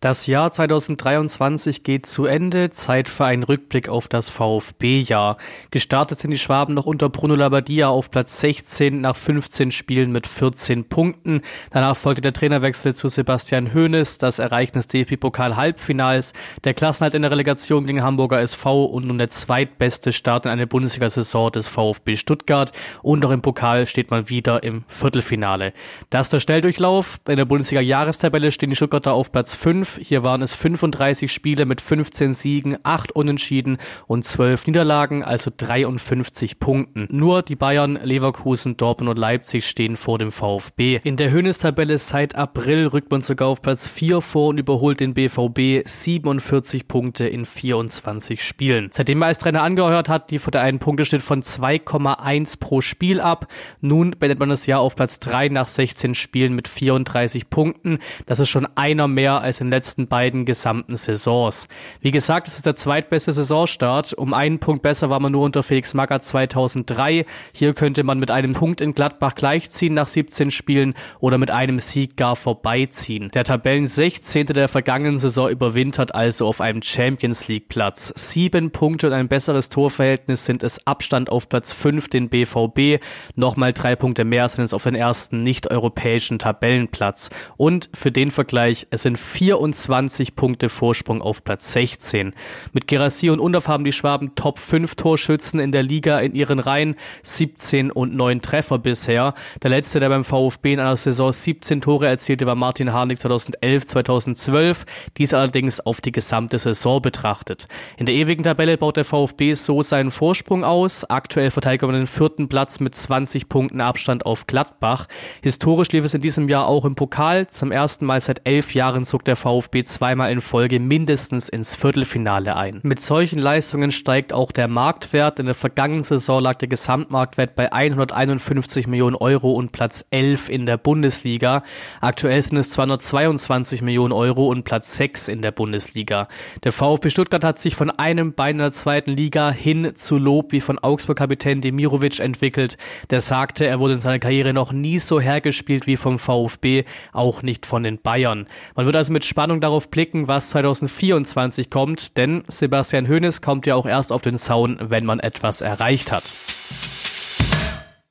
Das Jahr 2023 geht zu Ende. Zeit für einen Rückblick auf das VfB-Jahr. Gestartet sind die Schwaben noch unter Bruno Labbadia auf Platz 16 nach 15 Spielen mit 14 Punkten. Danach folgte der Trainerwechsel zu Sebastian Hoeneß, das Ereignis DFB-Pokal-Halbfinals, der Klassenhalt in der Relegation gegen Hamburger SV und nun der zweitbeste Start in eine Bundesliga-Saison des VfB Stuttgart. Und noch im Pokal steht man wieder im Viertelfinale. Das ist der Schnelldurchlauf. In der Bundesliga-Jahrestabelle stehen die Stuttgarter auf Platz 5 hier waren es 35 Spiele mit 15 Siegen, 8 Unentschieden und 12 Niederlagen, also 53 Punkten. Nur die Bayern, Leverkusen, Dortmund und Leipzig stehen vor dem VfB. In der Höhnestabelle seit April rückt man sogar auf Platz 4 vor und überholt den BVB 47 Punkte in 24 Spielen. Seitdem er als Trainer angehört hat, liefert er einen Punkteschnitt von 2,1 pro Spiel ab. Nun beendet man das Jahr auf Platz 3 nach 16 Spielen mit 34 Punkten. Das ist schon einer mehr als in den letzten beiden gesamten Saisons. Wie gesagt, es ist der zweitbeste Saisonstart. Um einen Punkt besser war man nur unter Felix Magath 2003. Hier könnte man mit einem Punkt in Gladbach gleichziehen nach 17 Spielen oder mit einem Sieg gar vorbeiziehen. Der Tabellen 16. der vergangenen Saison überwintert also auf einem Champions League Platz. Sieben Punkte und ein besseres Torverhältnis sind es Abstand auf Platz 5 den BVB. Nochmal drei Punkte mehr sind es auf den ersten nicht-europäischen Tabellenplatz. Und für den Vergleich, es sind 24 24 Punkte Vorsprung auf Platz 16. Mit Gerassi und Undorf haben die Schwaben Top 5 Torschützen in der Liga in ihren Reihen, 17 und 9 Treffer bisher. Der letzte, der beim VfB in einer Saison 17 Tore erzielte, war Martin Harnik 2011, 2012. Dies allerdings auf die gesamte Saison betrachtet. In der ewigen Tabelle baut der VfB so seinen Vorsprung aus. Aktuell verteidigt man den vierten Platz mit 20 Punkten Abstand auf Gladbach. Historisch lief es in diesem Jahr auch im Pokal. Zum ersten Mal seit elf Jahren zog der VfB VfB zweimal in Folge mindestens ins Viertelfinale ein. Mit solchen Leistungen steigt auch der Marktwert. In der vergangenen Saison lag der Gesamtmarktwert bei 151 Millionen Euro und Platz 11 in der Bundesliga. Aktuell sind es 222 Millionen Euro und Platz 6 in der Bundesliga. Der VfB Stuttgart hat sich von einem Bein in der zweiten Liga hin zu Lob wie von Augsburg-Kapitän Demirovic entwickelt. Der sagte, er wurde in seiner Karriere noch nie so hergespielt wie vom VfB, auch nicht von den Bayern. Man wird also mit Spannung Spannung darauf blicken, was 2024 kommt, denn Sebastian Hoeneß kommt ja auch erst auf den Zaun, wenn man etwas erreicht hat.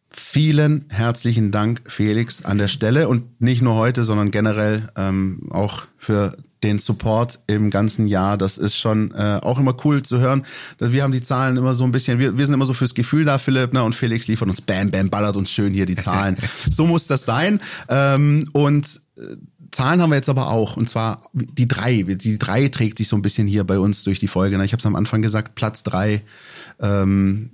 Vielen herzlichen Dank, Felix, an der Stelle und nicht nur heute, sondern generell ähm, auch für den Support im ganzen Jahr. Das ist schon äh, auch immer cool zu hören. Wir haben die Zahlen immer so ein bisschen, wir, wir sind immer so fürs Gefühl da, Philipp, ne? Und Felix liefert uns bam, bam, ballert uns schön hier die Zahlen. so muss das sein. Ähm, und äh, Zahlen haben wir jetzt aber auch. Und zwar die drei. Die drei trägt sich so ein bisschen hier bei uns durch die Folge. Ne? Ich habe es am Anfang gesagt, Platz drei. Ähm,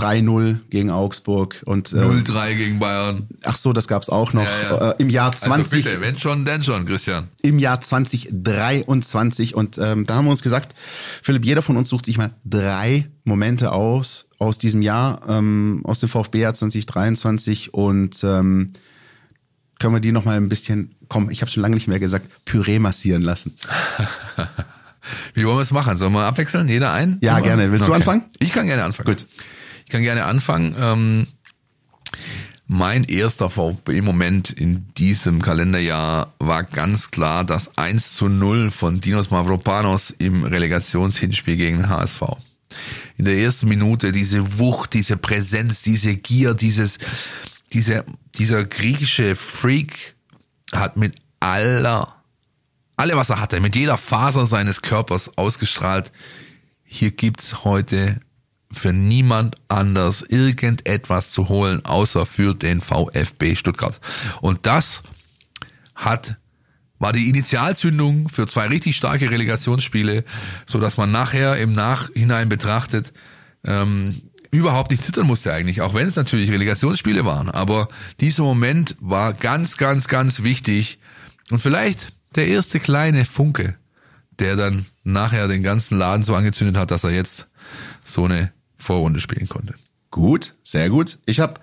3-0 gegen Augsburg und äh, 0-3 gegen Bayern. Ach so, das gab's auch noch Ja, ja. Äh, im Jahr 20 Also bitte, wenn schon, denn schon, Christian. im Jahr 2023 und ähm, da haben wir uns gesagt, Philipp, jeder von uns sucht sich mal drei Momente aus aus diesem Jahr, ähm, aus dem VfB-Jahr 2023 und ähm, können wir die noch mal ein bisschen, komm, ich habe schon lange nicht mehr gesagt, Püree massieren lassen. Wie wollen wir es machen? Sollen wir abwechseln? Jeder ein? Ja, Oder? gerne. Willst du anfangen? Ich kann gerne anfangen. Gut. Ich kann gerne anfangen. Ähm, mein erster VfB-Moment in diesem Kalenderjahr war ganz klar das 1 zu 0 von Dinos Mavropanos im Relegationshinspiel gegen den HSV. In der ersten Minute diese Wucht, diese Präsenz, diese Gier, dieses, diese, dieser griechische Freak hat mit aller, alle was er hatte, mit jeder Faser seines Körpers ausgestrahlt. Hier gibt's heute für niemand anders irgendetwas zu holen, außer für den VfB Stuttgart. Und das hat war die Initialzündung für zwei richtig starke Relegationsspiele, so dass man nachher im Nachhinein betrachtet ähm, überhaupt nicht zittern musste eigentlich, auch wenn es natürlich Relegationsspiele waren. Aber dieser Moment war ganz, ganz, ganz wichtig und vielleicht der erste kleine Funke, der dann nachher den ganzen Laden so angezündet hat, dass er jetzt so eine Vorrunde spielen konnte. Gut, sehr gut. Ich habe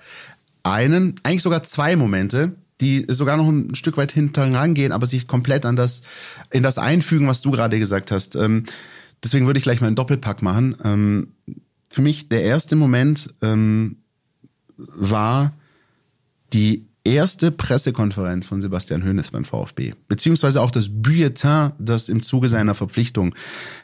einen, eigentlich sogar zwei Momente, die sogar noch ein Stück weit hinten rangehen, aber sich komplett an das, in das einfügen, was du gerade gesagt hast. Ähm, deswegen würde ich gleich mal einen Doppelpack machen. Für mich der erste Moment ähm, war die erste Pressekonferenz von Sebastian Hoeneß beim VfB, beziehungsweise auch das Bulletin, das im Zuge seiner Verpflichtung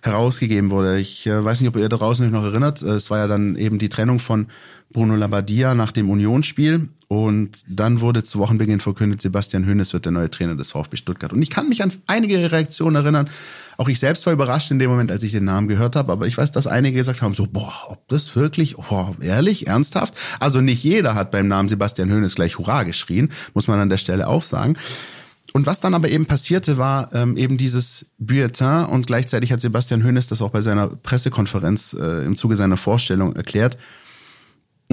herausgegeben wurde. Ich äh, weiß nicht, ob ihr da draußen euch noch erinnert. Äh, Es war ja dann eben die Trennung von Bruno Labbadia nach dem Unionsspiel und dann wurde zu Wochenbeginn verkündet, Sebastian Hoeneß wird der neue Trainer des VfB Stuttgart. Und ich kann mich an einige Reaktionen erinnern. Auch ich selbst war überrascht in dem Moment, als ich den Namen gehört habe. Aber ich weiß, dass einige gesagt haben, so, boah, ob das wirklich, boah, ehrlich, ernsthaft? Also nicht jeder hat beim Namen Sebastian Hoeneß gleich Hurra geschrien, muss man an der Stelle auch sagen. Und was dann aber eben passierte, war ähm, eben dieses Bulletin und gleichzeitig hat Sebastian Hoeneß das auch bei seiner Pressekonferenz äh, im Zuge seiner Vorstellung erklärt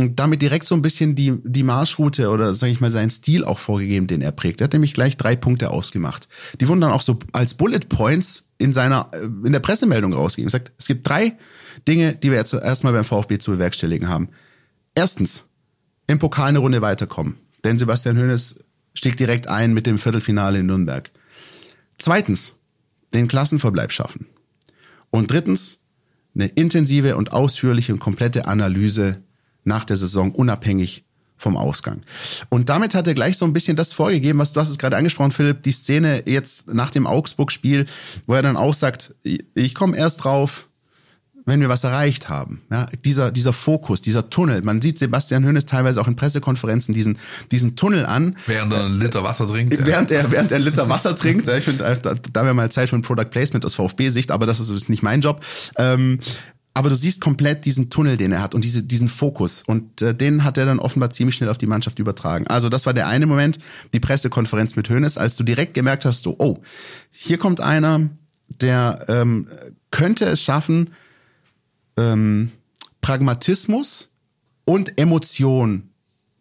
damit direkt so ein bisschen die, die Marschroute oder sage ich mal seinen Stil auch vorgegeben, den er prägt. Er hat nämlich gleich drei Punkte ausgemacht. Die wurden dann auch so als Bullet Points in seiner äh, in der Pressemeldung rausgegeben. Er sagt, es gibt drei Dinge, die wir jetzt erstmal beim VfB zu bewerkstelligen haben. Erstens, im Pokal eine Runde weiterkommen. Denn Sebastian Hoeneß stieg direkt ein mit dem Viertelfinale in Nürnberg. Zweitens, den Klassenverbleib schaffen. Und drittens, eine intensive und ausführliche und komplette Analyse nach der Saison, unabhängig vom Ausgang. Und damit hat er gleich so ein bisschen das vorgegeben, was du hast es gerade angesprochen, Philipp, die Szene jetzt nach dem Augsburg-Spiel, wo er dann auch sagt, ich komme erst drauf, wenn wir was erreicht haben. Ja, dieser, dieser Fokus, dieser Tunnel. Man sieht Sebastian Hoeneß teilweise auch in Pressekonferenzen diesen, diesen Tunnel an. Während er einen Liter Wasser trinkt. ja. Während er, während er einen Liter Wasser trinkt. Ich finde, äh, da, da wäre mal Zeit für ein Product Placement aus VfB-Sicht, aber das ist, ist nicht mein Job. Ähm, aber du siehst komplett diesen Tunnel, den er hat und diese, diesen Fokus. Und äh, den hat er dann offenbar ziemlich schnell auf die Mannschaft übertragen. Also das war der eine Moment, die Pressekonferenz mit Hoeneß, als du direkt gemerkt hast, so, oh, hier kommt einer, der ähm, könnte es schaffen, ähm, Pragmatismus und Emotion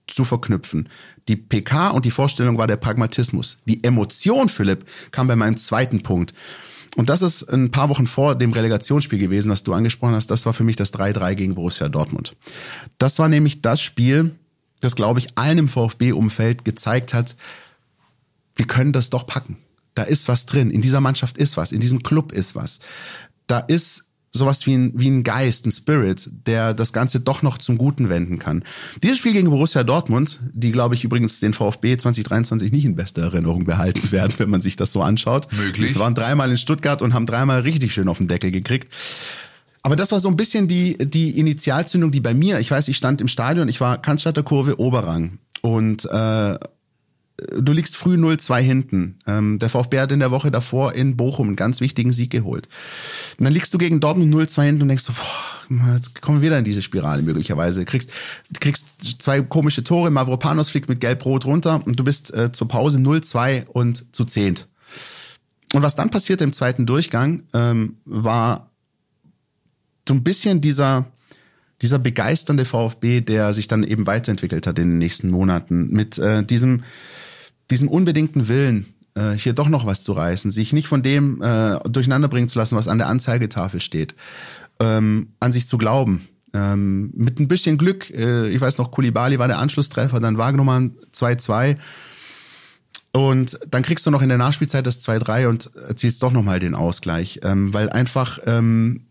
zu verknüpfen. Die PK und die Vorstellung war der Pragmatismus. Die Emotion, Philipp, kam bei meinem zweiten Punkt. Und das ist ein paar Wochen vor dem Relegationsspiel gewesen, das du angesprochen hast. Das war für mich das 3-3 gegen Borussia Dortmund. Das war nämlich das Spiel, das, glaube ich, allen im VfB-Umfeld gezeigt hat, wir können das doch packen. Da ist was drin. In dieser Mannschaft ist was. In diesem Club ist was. Da ist sowas wie ein, wie ein Geist, ein Spirit, der das Ganze doch noch zum Guten wenden kann. Dieses Spiel gegen Borussia Dortmund, die glaube ich übrigens den VfB 2023 nicht in bester Erinnerung behalten werden, wenn man sich das so anschaut. Möglich. Wir waren dreimal in Stuttgart und haben dreimal richtig schön auf den Deckel gekriegt. Aber das war so ein bisschen die, die Initialzündung, die bei mir, ich weiß, ich stand im Stadion, ich war Cannstatter Kurve Oberrang und äh, du liegst früh 0-2 hinten. Ähm, der VfB hat in der Woche davor in Bochum einen ganz wichtigen Sieg geholt. Und dann liegst du gegen Dortmund 0-2 hinten und denkst so, boah, jetzt kommen wir wieder in diese Spirale möglicherweise. Kriegst, kriegst zwei komische Tore, Mavropanos fliegt mit Gelb-Rot runter und du bist äh, zur Pause 0-2 und zu zehnt. Und was dann passierte im zweiten Durchgang, ähm, war so ein bisschen dieser, dieser begeisternde VfB, der sich dann eben weiterentwickelt hat in den nächsten Monaten mit äh, diesem diesem unbedingten Willen, äh, hier doch noch was zu reißen, sich nicht von dem äh, durcheinander bringen zu lassen, was an der Anzeigetafel steht, ähm, an sich zu glauben. Ähm, mit ein bisschen Glück, äh, ich weiß noch, Kulibali war der Anschlusstreffer, dann Wagnumann 2-2. Und dann kriegst du noch in der Nachspielzeit das 2-3 und erzielst doch nochmal den Ausgleich, ähm, weil einfach ähm,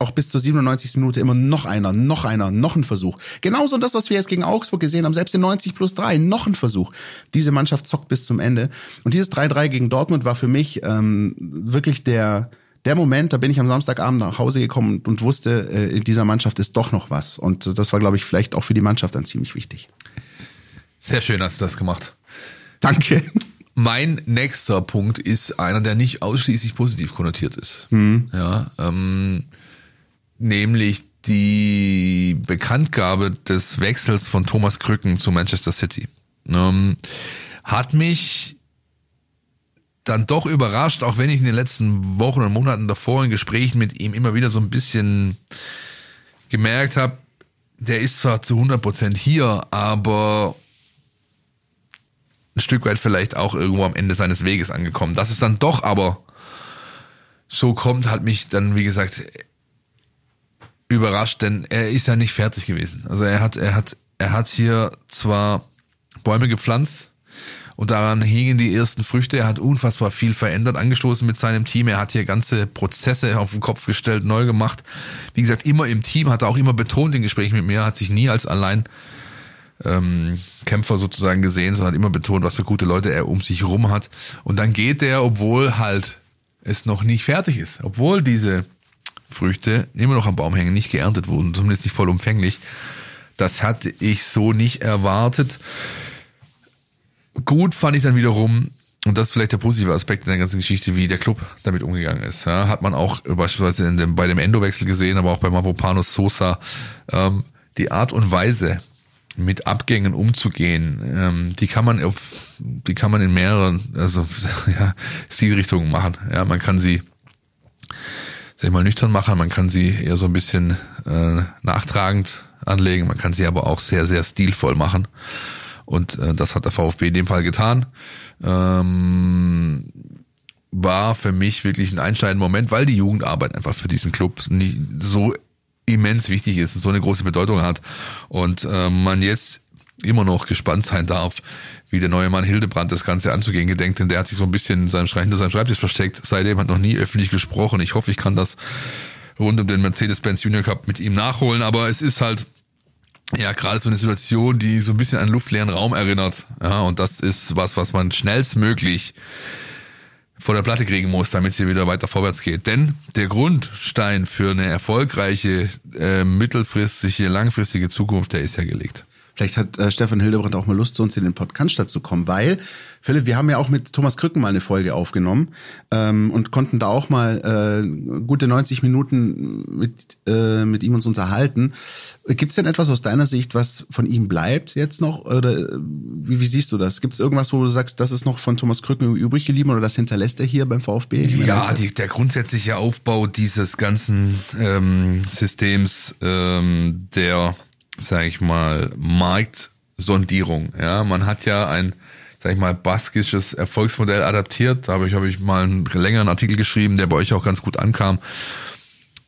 auch bis zur 97. Minute immer noch einer, noch einer, noch ein Versuch. Genauso das, was wir jetzt gegen Augsburg gesehen haben, selbst in 90 plus 3, noch ein Versuch. Diese Mannschaft zockt bis zum Ende. Und dieses 3-3 gegen Dortmund war für mich ähm, wirklich der, der Moment, da bin ich am Samstagabend nach Hause gekommen und wusste, äh, in dieser Mannschaft ist doch noch was. Und das war, glaube ich, vielleicht auch für die Mannschaft dann ziemlich wichtig. Sehr schön hast du das gemacht. Danke. Mein nächster Punkt ist einer, der nicht ausschließlich positiv konnotiert ist. Mhm. Ja, ähm, nämlich die Bekanntgabe des Wechsels von Thomas Krücken zu Manchester City. Ähm, hat mich dann doch überrascht, auch wenn ich in den letzten Wochen und Monaten davor in Gesprächen mit ihm immer wieder so ein bisschen gemerkt habe, der ist zwar zu 100% hier, aber ein Stück weit vielleicht auch irgendwo am Ende seines Weges angekommen. Dass es dann doch aber so kommt, hat mich dann, wie gesagt, überrascht, denn er ist ja nicht fertig gewesen. Also er hat, er hat, er hat hier zwar Bäume gepflanzt und daran hingen die ersten Früchte. Er hat unfassbar viel verändert, angestoßen mit seinem Team. Er hat hier ganze Prozesse auf den Kopf gestellt, neu gemacht. Wie gesagt, immer im Team, hat er auch immer betont in Gesprächen mit mir, hat sich nie als allein ähm, Kämpfer sozusagen gesehen, sondern hat immer betont, was für gute Leute er um sich rum hat. Und dann geht er, obwohl halt es noch nicht fertig ist, obwohl diese Früchte immer noch am Baum hängen, nicht geerntet wurden, zumindest nicht vollumfänglich. Das hatte ich so nicht erwartet. Gut fand ich dann wiederum, und das ist vielleicht der positive Aspekt in der ganzen Geschichte, wie der Club damit umgegangen ist. Ja, hat man auch beispielsweise in dem, bei dem Endowechsel gesehen, aber auch bei Mavropanos Sosa, ähm, die Art und Weise, mit Abgängen umzugehen, ähm, die kann man auf, die kann man in mehreren, also ja, Stilrichtungen machen. Ja, man kann sie sag ich mal, nüchtern machen. Man kann sie eher so ein bisschen äh, nachtragend anlegen. Man kann sie aber auch sehr, sehr stilvoll machen. Und äh, das hat der VfB in dem Fall getan. Ähm, war für mich wirklich ein einschneidender Moment, weil die Jugendarbeit einfach für diesen Club nicht so immens wichtig ist und so eine große Bedeutung hat. Und äh, man jetzt immer noch gespannt sein darf, wie der neue Mann Hildebrand das Ganze anzugehen gedenkt, denn der hat sich so ein bisschen in seinem hinter seinem Schreibtisch versteckt. Seitdem hat noch nie öffentlich gesprochen. Ich hoffe, ich kann das rund um den Mercedes-Benz Junior Cup mit ihm nachholen, aber es ist halt ja gerade so eine Situation, die so ein bisschen an luftleeren Raum erinnert. Ja, und das ist was, was man schnellstmöglich vor der Platte kriegen muss, damit sie wieder weiter vorwärts geht. Denn der Grundstein für eine erfolgreiche, äh, mittelfristige, langfristige Zukunft, der ist ja gelegt. Vielleicht hat äh, Stefan Hildebrand auch mal Lust, zu uns in den Podcast zu kommen, weil, Philipp, wir haben ja auch mit Thomas Krücken mal eine Folge aufgenommen ähm, und konnten da auch mal äh, gute 90 Minuten mit, äh, mit ihm uns unterhalten. Gibt es denn etwas aus deiner Sicht, was von ihm bleibt jetzt noch? Oder äh, wie, wie siehst du das? Gibt es irgendwas, wo du sagst, das ist noch von Thomas Krücken übrig geblieben oder das hinterlässt er hier beim VfB? Ja, die, der grundsätzliche Aufbau dieses ganzen ähm, Systems, ähm, der sage ich mal, Marktsondierung. Ja, man hat ja ein, sag ich mal, baskisches Erfolgsmodell adaptiert. Da habe ich, hab ich mal einen längeren Artikel geschrieben, der bei euch auch ganz gut ankam.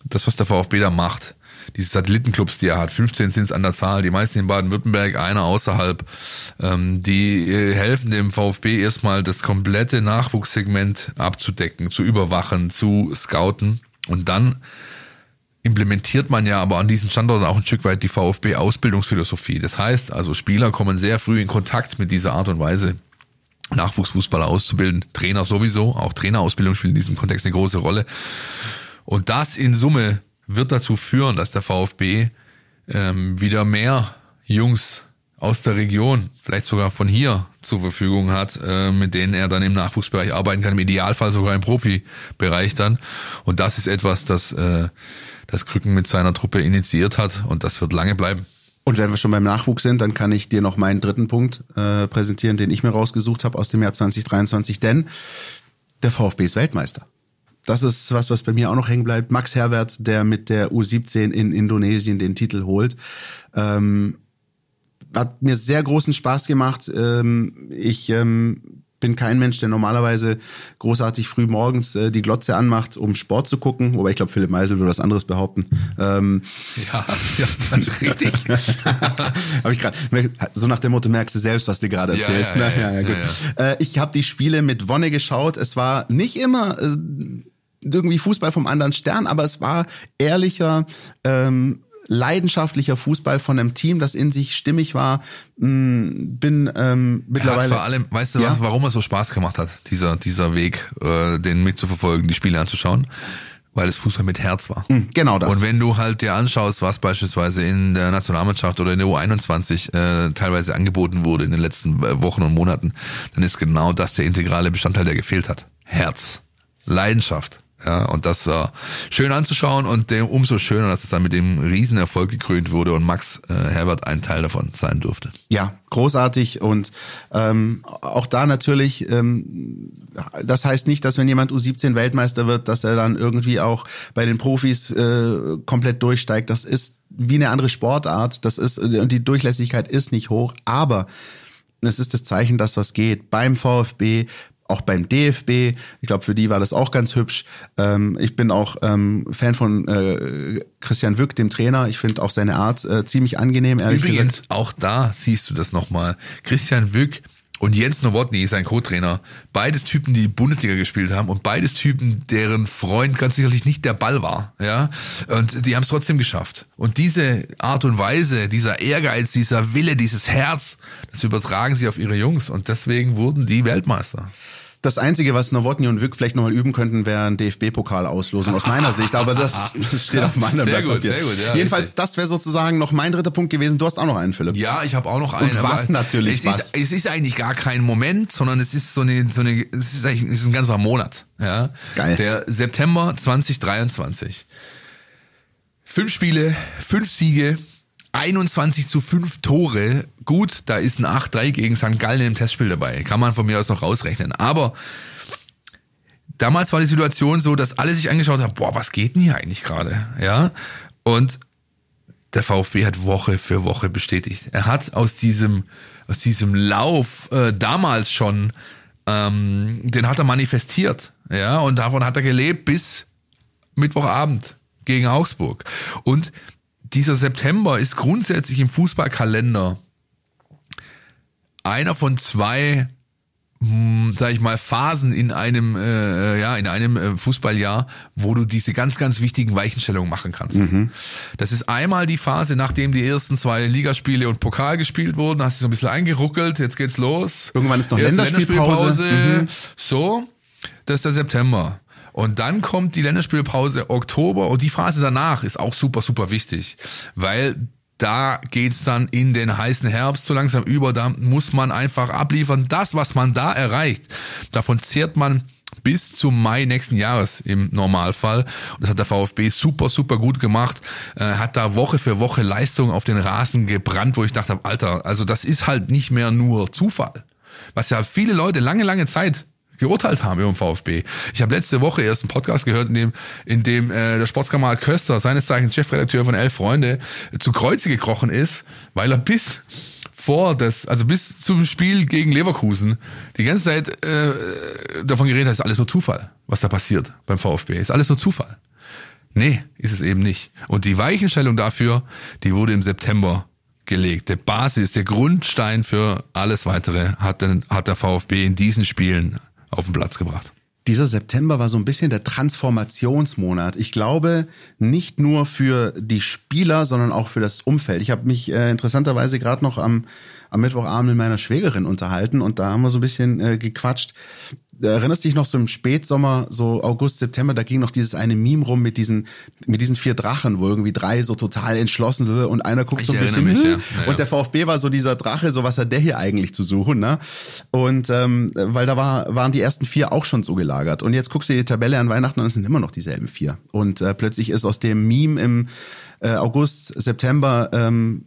Das, was der VfB da macht, diese Satellitenclubs, die er hat, 15 sind es an der Zahl, die meisten in Baden-Württemberg, einer außerhalb, ähm, die äh, helfen dem VfB erstmal das komplette Nachwuchssegment abzudecken, zu überwachen, zu scouten und dann implementiert man ja aber an diesen Standorten auch ein Stück weit die VfB-Ausbildungsphilosophie. Das heißt, also Spieler kommen sehr früh in Kontakt mit dieser Art und Weise, Nachwuchsfußballer auszubilden, Trainer sowieso, auch Trainerausbildung spielt in diesem Kontext eine große Rolle. Und das in Summe wird dazu führen, dass der VfB ähm, wieder mehr Jungs aus der Region, vielleicht sogar von hier zur Verfügung hat, äh, mit denen er dann im Nachwuchsbereich arbeiten kann, im Idealfall sogar im Profibereich dann. Und das ist etwas, das äh, das Krücken mit seiner Truppe initiiert hat und das wird lange bleiben. Und wenn wir schon beim Nachwuchs sind, dann kann ich dir noch meinen dritten Punkt äh, präsentieren, den ich mir rausgesucht habe aus dem Jahr 2023. Denn der VfB ist Weltmeister. Das ist was, was bei mir auch noch hängen bleibt. Max Herwert, der mit der U17 in Indonesien den Titel holt. Ähm, hat mir sehr großen Spaß gemacht. Ähm, ich ähm, bin kein Mensch, der normalerweise großartig früh morgens äh, die Glotze anmacht, um Sport zu gucken. Wobei ich glaube, Philipp Meisel würde was anderes behaupten. Ähm, ja, ja, richtig. habe ich gerade so nach dem Motto merkst du selbst, was du gerade erzählst. Ja, ja, ne? ja. Äh, ich habe die Spiele mit Wonne geschaut. Es war nicht immer äh, irgendwie Fußball vom anderen Stern, aber es war ehrlicher. Ähm, leidenschaftlicher Fußball von einem Team, das in sich stimmig war. Mm, bin ähm, mittlerweile. vor allem, weißt du, ja? was, warum es so Spaß gemacht hat, dieser dieser Weg, äh, den mitzuverfolgen, die Spiele anzuschauen? Weil es Fußball mit Herz war. Mm, genau das. Und wenn du halt dir anschaust, was beispielsweise in der Nationalmannschaft oder in der U21 äh, teilweise angeboten wurde in den letzten äh, Wochen und Monaten, dann ist genau das der integrale Bestandteil, der gefehlt hat. Herz. Leidenschaft. Ja, und das war schön anzuschauen und dem, umso schöner, dass es dann mit dem Riesenerfolg gekrönt wurde und Max äh, Herbert ein Teil davon sein durfte. Ja, großartig und ähm, auch da natürlich, ähm, das heißt nicht, dass wenn jemand U17 Weltmeister wird, dass er dann irgendwie auch bei den Profis äh, komplett durchsteigt. Das ist wie eine andere Sportart, das ist und die Durchlässigkeit ist nicht hoch, aber es ist das Zeichen, dass was geht. Beim VfB, auch beim DFB. Ich glaube, für die war das auch ganz hübsch. Ähm, ich bin auch ähm, Fan von äh, Christian Wück, dem Trainer. Ich finde auch seine Art äh, ziemlich angenehm, ehrlich Übrigens, gesagt. auch da siehst du das nochmal. Christian Wück und Jens Nowotny, sein Co-Trainer, beides Typen, die Bundesliga gespielt haben und beides Typen, deren Freund ganz sicherlich nicht der Ball war, ja. Und die haben es trotzdem geschafft. Und diese Art und Weise, dieser Ehrgeiz, dieser Wille, dieses Herz, das übertragen sie auf ihre Jungs und deswegen wurden die Weltmeister. Das Einzige, was Nowotny und Wück vielleicht nochmal üben könnten, wäre ein DFB-Pokal auslosen, aus meiner Sicht. Aber das, das steht auf meinem Sehr gut, sehr gut, ja, Jedenfalls, richtig. das wäre sozusagen noch mein dritter Punkt gewesen. Du hast auch noch einen, Philipp. Ja, ich habe auch noch einen. Und was natürlich, es was? Ist, es ist eigentlich gar kein Moment, sondern es ist so eine, so eine, es ist eigentlich es ist ein ganzer Monat. Ja, Geil. Der September 2023. Fünf Spiele, fünf Siege, 21 zu 5 Tore. Gut, da ist ein 8-3 gegen St. Gallen im Testspiel dabei. Kann man von mir aus noch rausrechnen. Aber damals war die Situation so, dass alle sich angeschaut haben, boah, was geht denn hier eigentlich gerade? Ja. Und der VfB hat Woche für Woche bestätigt. Er hat aus diesem, aus diesem Lauf äh, damals schon, ähm, den hat er manifestiert. Ja, und davon hat er gelebt bis Mittwochabend gegen Augsburg. Und dieser September ist grundsätzlich im Fußballkalender einer von zwei hm, sag ich mal, Phasen in einem, äh, ja, in einem äh, Fußballjahr, wo du diese ganz, ganz wichtigen Weichenstellungen machen kannst. Das ist einmal die Phase, nachdem die ersten zwei Ligaspiele und Pokal gespielt wurden, hast du so ein bisschen eingeruckelt, jetzt geht's los. Irgendwann ist noch Erste Länderspielpause. Mhm. So, das ist der September. Und dann kommt die Länderspielpause Oktober und die Phase danach ist auch super, super wichtig, weil da geht's dann in den heißen Herbst so langsam über, da muss man einfach abliefern. Das, was man da erreicht, davon zehrt man bis zum Mai nächsten Jahres im Normalfall. Und das hat der VfB super, super gut gemacht. Äh, hat da Woche für Woche Leistung auf den Rasen gebrannt, wo ich dachte, Alter, also das ist halt nicht mehr nur Zufall. Was ja viele Leute lange, lange Zeit geurteilt haben über den VfB. Ich habe letzte Woche erst einen Podcast gehört, in dem, in dem äh, der Sportskamerad Köster, seines Zeichens Chefredakteur von Elf Freunde, zu Kreuze gekrochen ist, weil er bis vor das, also bis zum Spiel gegen Leverkusen, die ganze Zeit äh, davon geredet hat, ist alles nur Zufall, was da passiert beim VfB. Ist alles nur Zufall. Nee, ist es eben nicht. Und die Weichenstellung dafür, die wurde im September gelegt. Der Basis, der Grundstein für alles weitere hat, den, hat der VfB in diesen Spielen auf den Platz gebracht. Dieser September war so ein bisschen der Transformationsmonat. Ich glaube, nicht nur für die Spieler, sondern auch für das Umfeld. Ich habe mich äh, interessanterweise gerade noch am, am Mittwochabend mit meiner Schwägerin unterhalten und da haben wir so ein bisschen äh, gequatscht. erinnerst dich noch so im Spätsommer, so August, September, da ging noch dieses eine Meme rum mit diesen, mit diesen vier Drachen, wo irgendwie drei so total entschlossen sind und einer guckt Ich so ein bisschen, mich, hm. Ja, ja. und der VfB war so dieser Drache, so was hat der hier eigentlich zu suchen, ne? Und ähm, weil da war, waren die ersten vier auch schon so gelagert. Und jetzt guckst du dir die Tabelle an Weihnachten und es sind immer noch dieselben vier. Und äh, plötzlich ist aus dem Meme im äh, August, September ähm,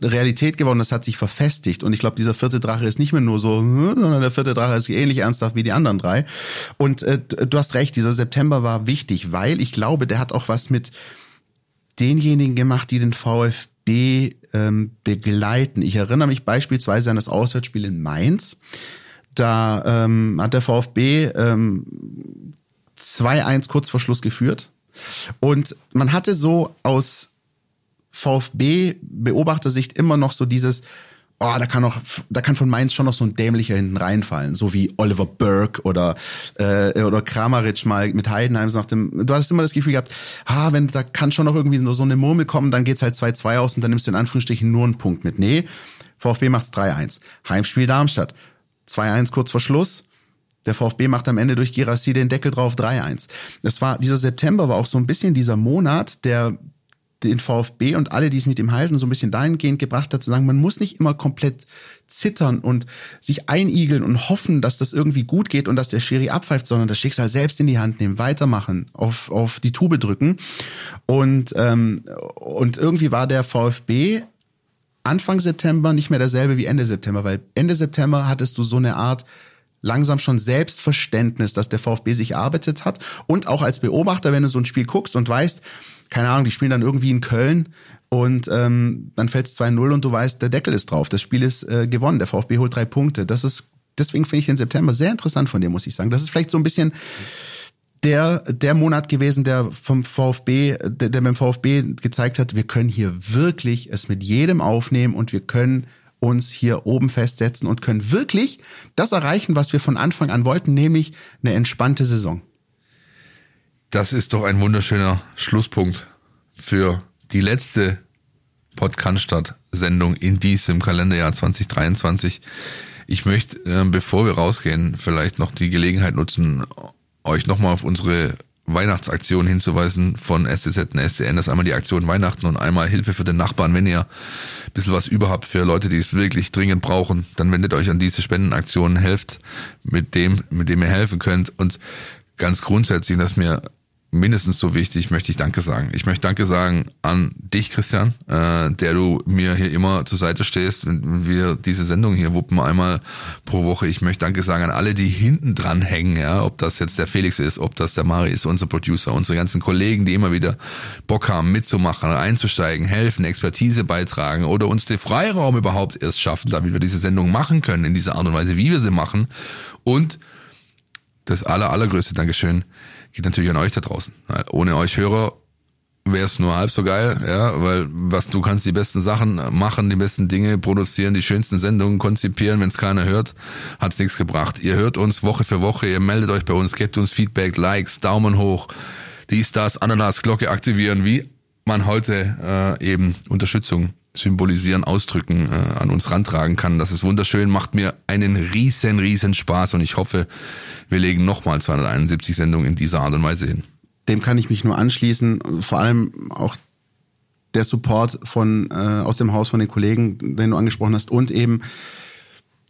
Realität geworden, das hat sich verfestigt. Und ich glaube, dieser vierte Drache ist nicht mehr nur so, hm, sondern der vierte Drache ist ähnlich ernsthaft wie die anderen drei. Und äh, du hast recht, dieser September war wichtig, weil ich glaube, der hat auch was mit denjenigen gemacht, die den VfB ähm, begleiten. Ich erinnere mich beispielsweise an das Auswärtsspiel in Mainz. Da ähm, hat der VfB ähm, 2-1 kurz vor Schluss geführt. Und man hatte so aus VfB-Beobachtersicht immer noch so dieses, oh, da kann noch, da kann von Mainz schon noch so ein dämlicher hinten reinfallen, so wie Oliver Burke oder äh, oder Kramaric mal mit Heidenheim nach dem. Du hattest immer das Gefühl gehabt, ah, wenn da kann schon noch irgendwie so, so eine Murmel kommen, dann geht's halt 2-2 aus und dann nimmst du in Anführungsstrichen nur einen Punkt mit. Nee, VfB macht's 3-1. Heimspiel Darmstadt. 2-1 kurz vor Schluss. Der VfB macht am Ende durch Girassi den Deckel drauf 3-1. Das war, dieser September war auch so ein bisschen dieser Monat, der den VfB und alle, die es mit ihm halten, so ein bisschen dahingehend gebracht hat, zu sagen, man muss nicht immer komplett zittern und sich einigeln und hoffen, dass das irgendwie gut geht und dass der Schiri abpfeift, sondern das Schicksal selbst in die Hand nehmen, weitermachen, auf, auf die Tube drücken. Und, ähm, und irgendwie war der VfB Anfang September nicht mehr derselbe wie Ende September, weil Ende September hattest du so eine Art langsam schon Selbstverständnis, dass der VfB sich erarbeitet hat und auch als Beobachter, wenn du so ein Spiel guckst und weißt, keine Ahnung, die spielen dann irgendwie in Köln und ähm, dann fällt es 2-0 und du weißt, der Deckel ist drauf, das Spiel ist äh, gewonnen, der VfB holt drei Punkte. Das ist, deswegen finde ich den September sehr interessant von dir, muss ich sagen. Das ist vielleicht so ein bisschen der, der Monat gewesen, der vom VfB, der, der beim VfB gezeigt hat, wir können hier wirklich es mit jedem aufnehmen und wir können uns hier oben festsetzen und können wirklich das erreichen, was wir von Anfang an wollten, nämlich eine entspannte Saison. Das ist doch ein wunderschöner Schlusspunkt für die letzte Podcast-Sendung in diesem Kalenderjahr 2023. Ich möchte, äh, bevor wir rausgehen, vielleicht noch die Gelegenheit nutzen, euch nochmal auf unsere Weihnachtsaktion hinzuweisen von STZ und SDN. Das ist einmal die Aktion Weihnachten und einmal Hilfe für den Nachbarn. Wenn ihr bisschen was überhaupt für Leute, die es wirklich dringend brauchen, dann wendet euch an diese Spendenaktionen, helft mit dem, mit dem ihr helfen könnt. Und ganz grundsätzlich, dass mir mindestens so wichtig, möchte ich Danke sagen. Ich möchte Danke sagen an dich, Christian, äh, der du mir hier immer zur Seite stehst, wenn wir diese Sendung hier wuppen einmal pro Woche. Ich möchte Danke sagen an alle, die hinten dran hängen, ja, ob das jetzt der Felix ist, ob das der Mari ist, unser Producer, unsere ganzen Kollegen, die immer wieder Bock haben, mitzumachen, einzusteigen, helfen, Expertise beitragen oder uns den Freiraum überhaupt erst schaffen, damit wir diese Sendung machen können, in dieser Art und Weise, wie wir sie machen. Und das aller, allergrößte Dankeschön geht natürlich an euch da draußen. Weil ohne euch Hörer wäre es nur halb so geil, ja, weil was du kannst die besten Sachen machen, die besten Dinge produzieren, die schönsten Sendungen konzipieren, wenn es keiner hört, hat's nichts gebracht. Ihr hört uns Woche für Woche, ihr meldet euch bei uns, gebt uns Feedback, Likes, Daumen hoch, dies, das, Ananas, Glocke aktivieren, wie man heute äh, eben Unterstützung symbolisieren, ausdrücken, äh, an uns rantragen kann. Das ist wunderschön, macht mir einen riesen, riesen Spaß und ich hoffe, wir legen nochmal 271 Sendungen in dieser Art und Weise hin. Dem kann ich mich nur anschließen. Vor allem auch der Support von äh, aus dem Haus von den Kollegen, den du angesprochen hast, und eben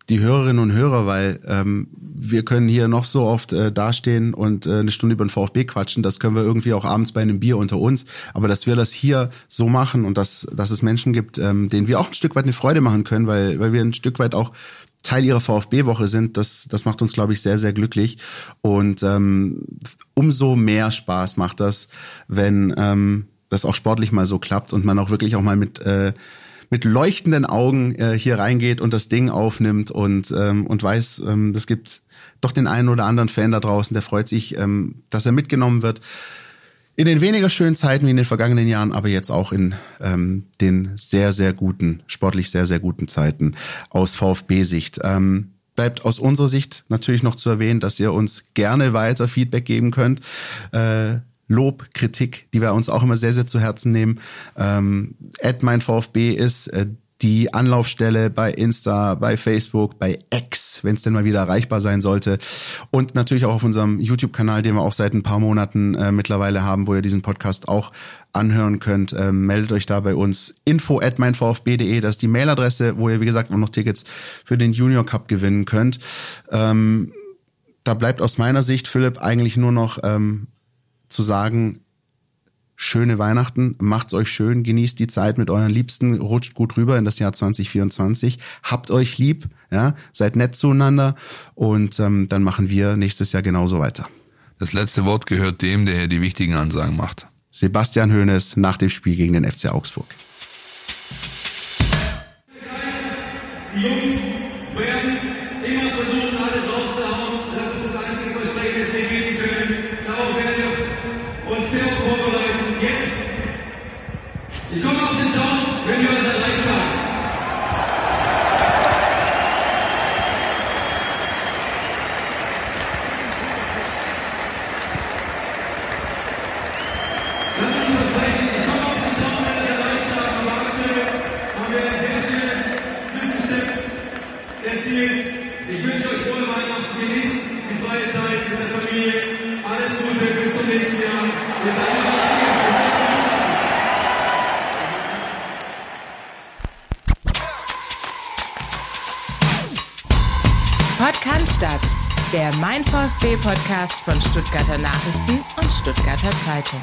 die Hörerinnen und Hörer, weil ähm, wir können hier noch so oft äh, dastehen und äh, eine Stunde über den VfB quatschen. Das können wir irgendwie auch abends bei einem Bier unter uns. Aber dass wir das hier so machen und dass, dass es Menschen gibt, ähm, denen wir auch ein Stück weit eine Freude machen können, weil, weil wir ein Stück weit auch Teil ihrer VfB-Woche sind, das, das macht uns, glaube ich, sehr, sehr glücklich. Und ähm, umso mehr Spaß macht das, wenn ähm, das auch sportlich mal so klappt und man auch wirklich auch mal mit äh, mit leuchtenden Augen äh, hier reingeht und das Ding aufnimmt und ähm, und weiß, ähm, das gibt doch den einen oder anderen Fan da draußen, der freut sich, ähm, dass er mitgenommen wird. In den weniger schönen Zeiten wie in den vergangenen Jahren, aber jetzt auch in ähm, den sehr, sehr guten, sportlich sehr, sehr guten Zeiten aus VfB-Sicht. Ähm, bleibt aus unserer Sicht natürlich noch zu erwähnen, dass ihr uns gerne weiter Feedback geben könnt. Äh, Lob, Kritik, die wir uns auch immer sehr, sehr zu Herzen nehmen. Ähm, mein VfB ist äh, die Anlaufstelle bei Insta, bei Facebook, bei X, wenn es denn mal wieder erreichbar sein sollte. Und natürlich auch auf unserem YouTube-Kanal, den wir auch seit ein paar Monaten äh, mittlerweile haben, wo ihr diesen Podcast auch anhören könnt. Ähm, meldet euch da bei uns info at meinvfb.de, das ist die Mailadresse, wo ihr, wie gesagt, auch noch Tickets für den Junior Cup gewinnen könnt. Ähm, da bleibt aus meiner Sicht, Philipp, eigentlich nur noch ähm, zu sagen, schöne Weihnachten, macht's euch schön, genießt die Zeit mit euren Liebsten, rutscht gut rüber in das Jahr 2024, habt euch lieb, ja, seid nett zueinander und ähm, dann machen wir nächstes Jahr genauso weiter. Das letzte Wort gehört dem, der hier die wichtigen Ansagen macht. Sebastian Hoeneß nach dem Spiel gegen den FC Augsburg. Die Jungs Podcast statt. Der Mein VfB Podcast von Stuttgarter Nachrichten und Stuttgarter Zeitung.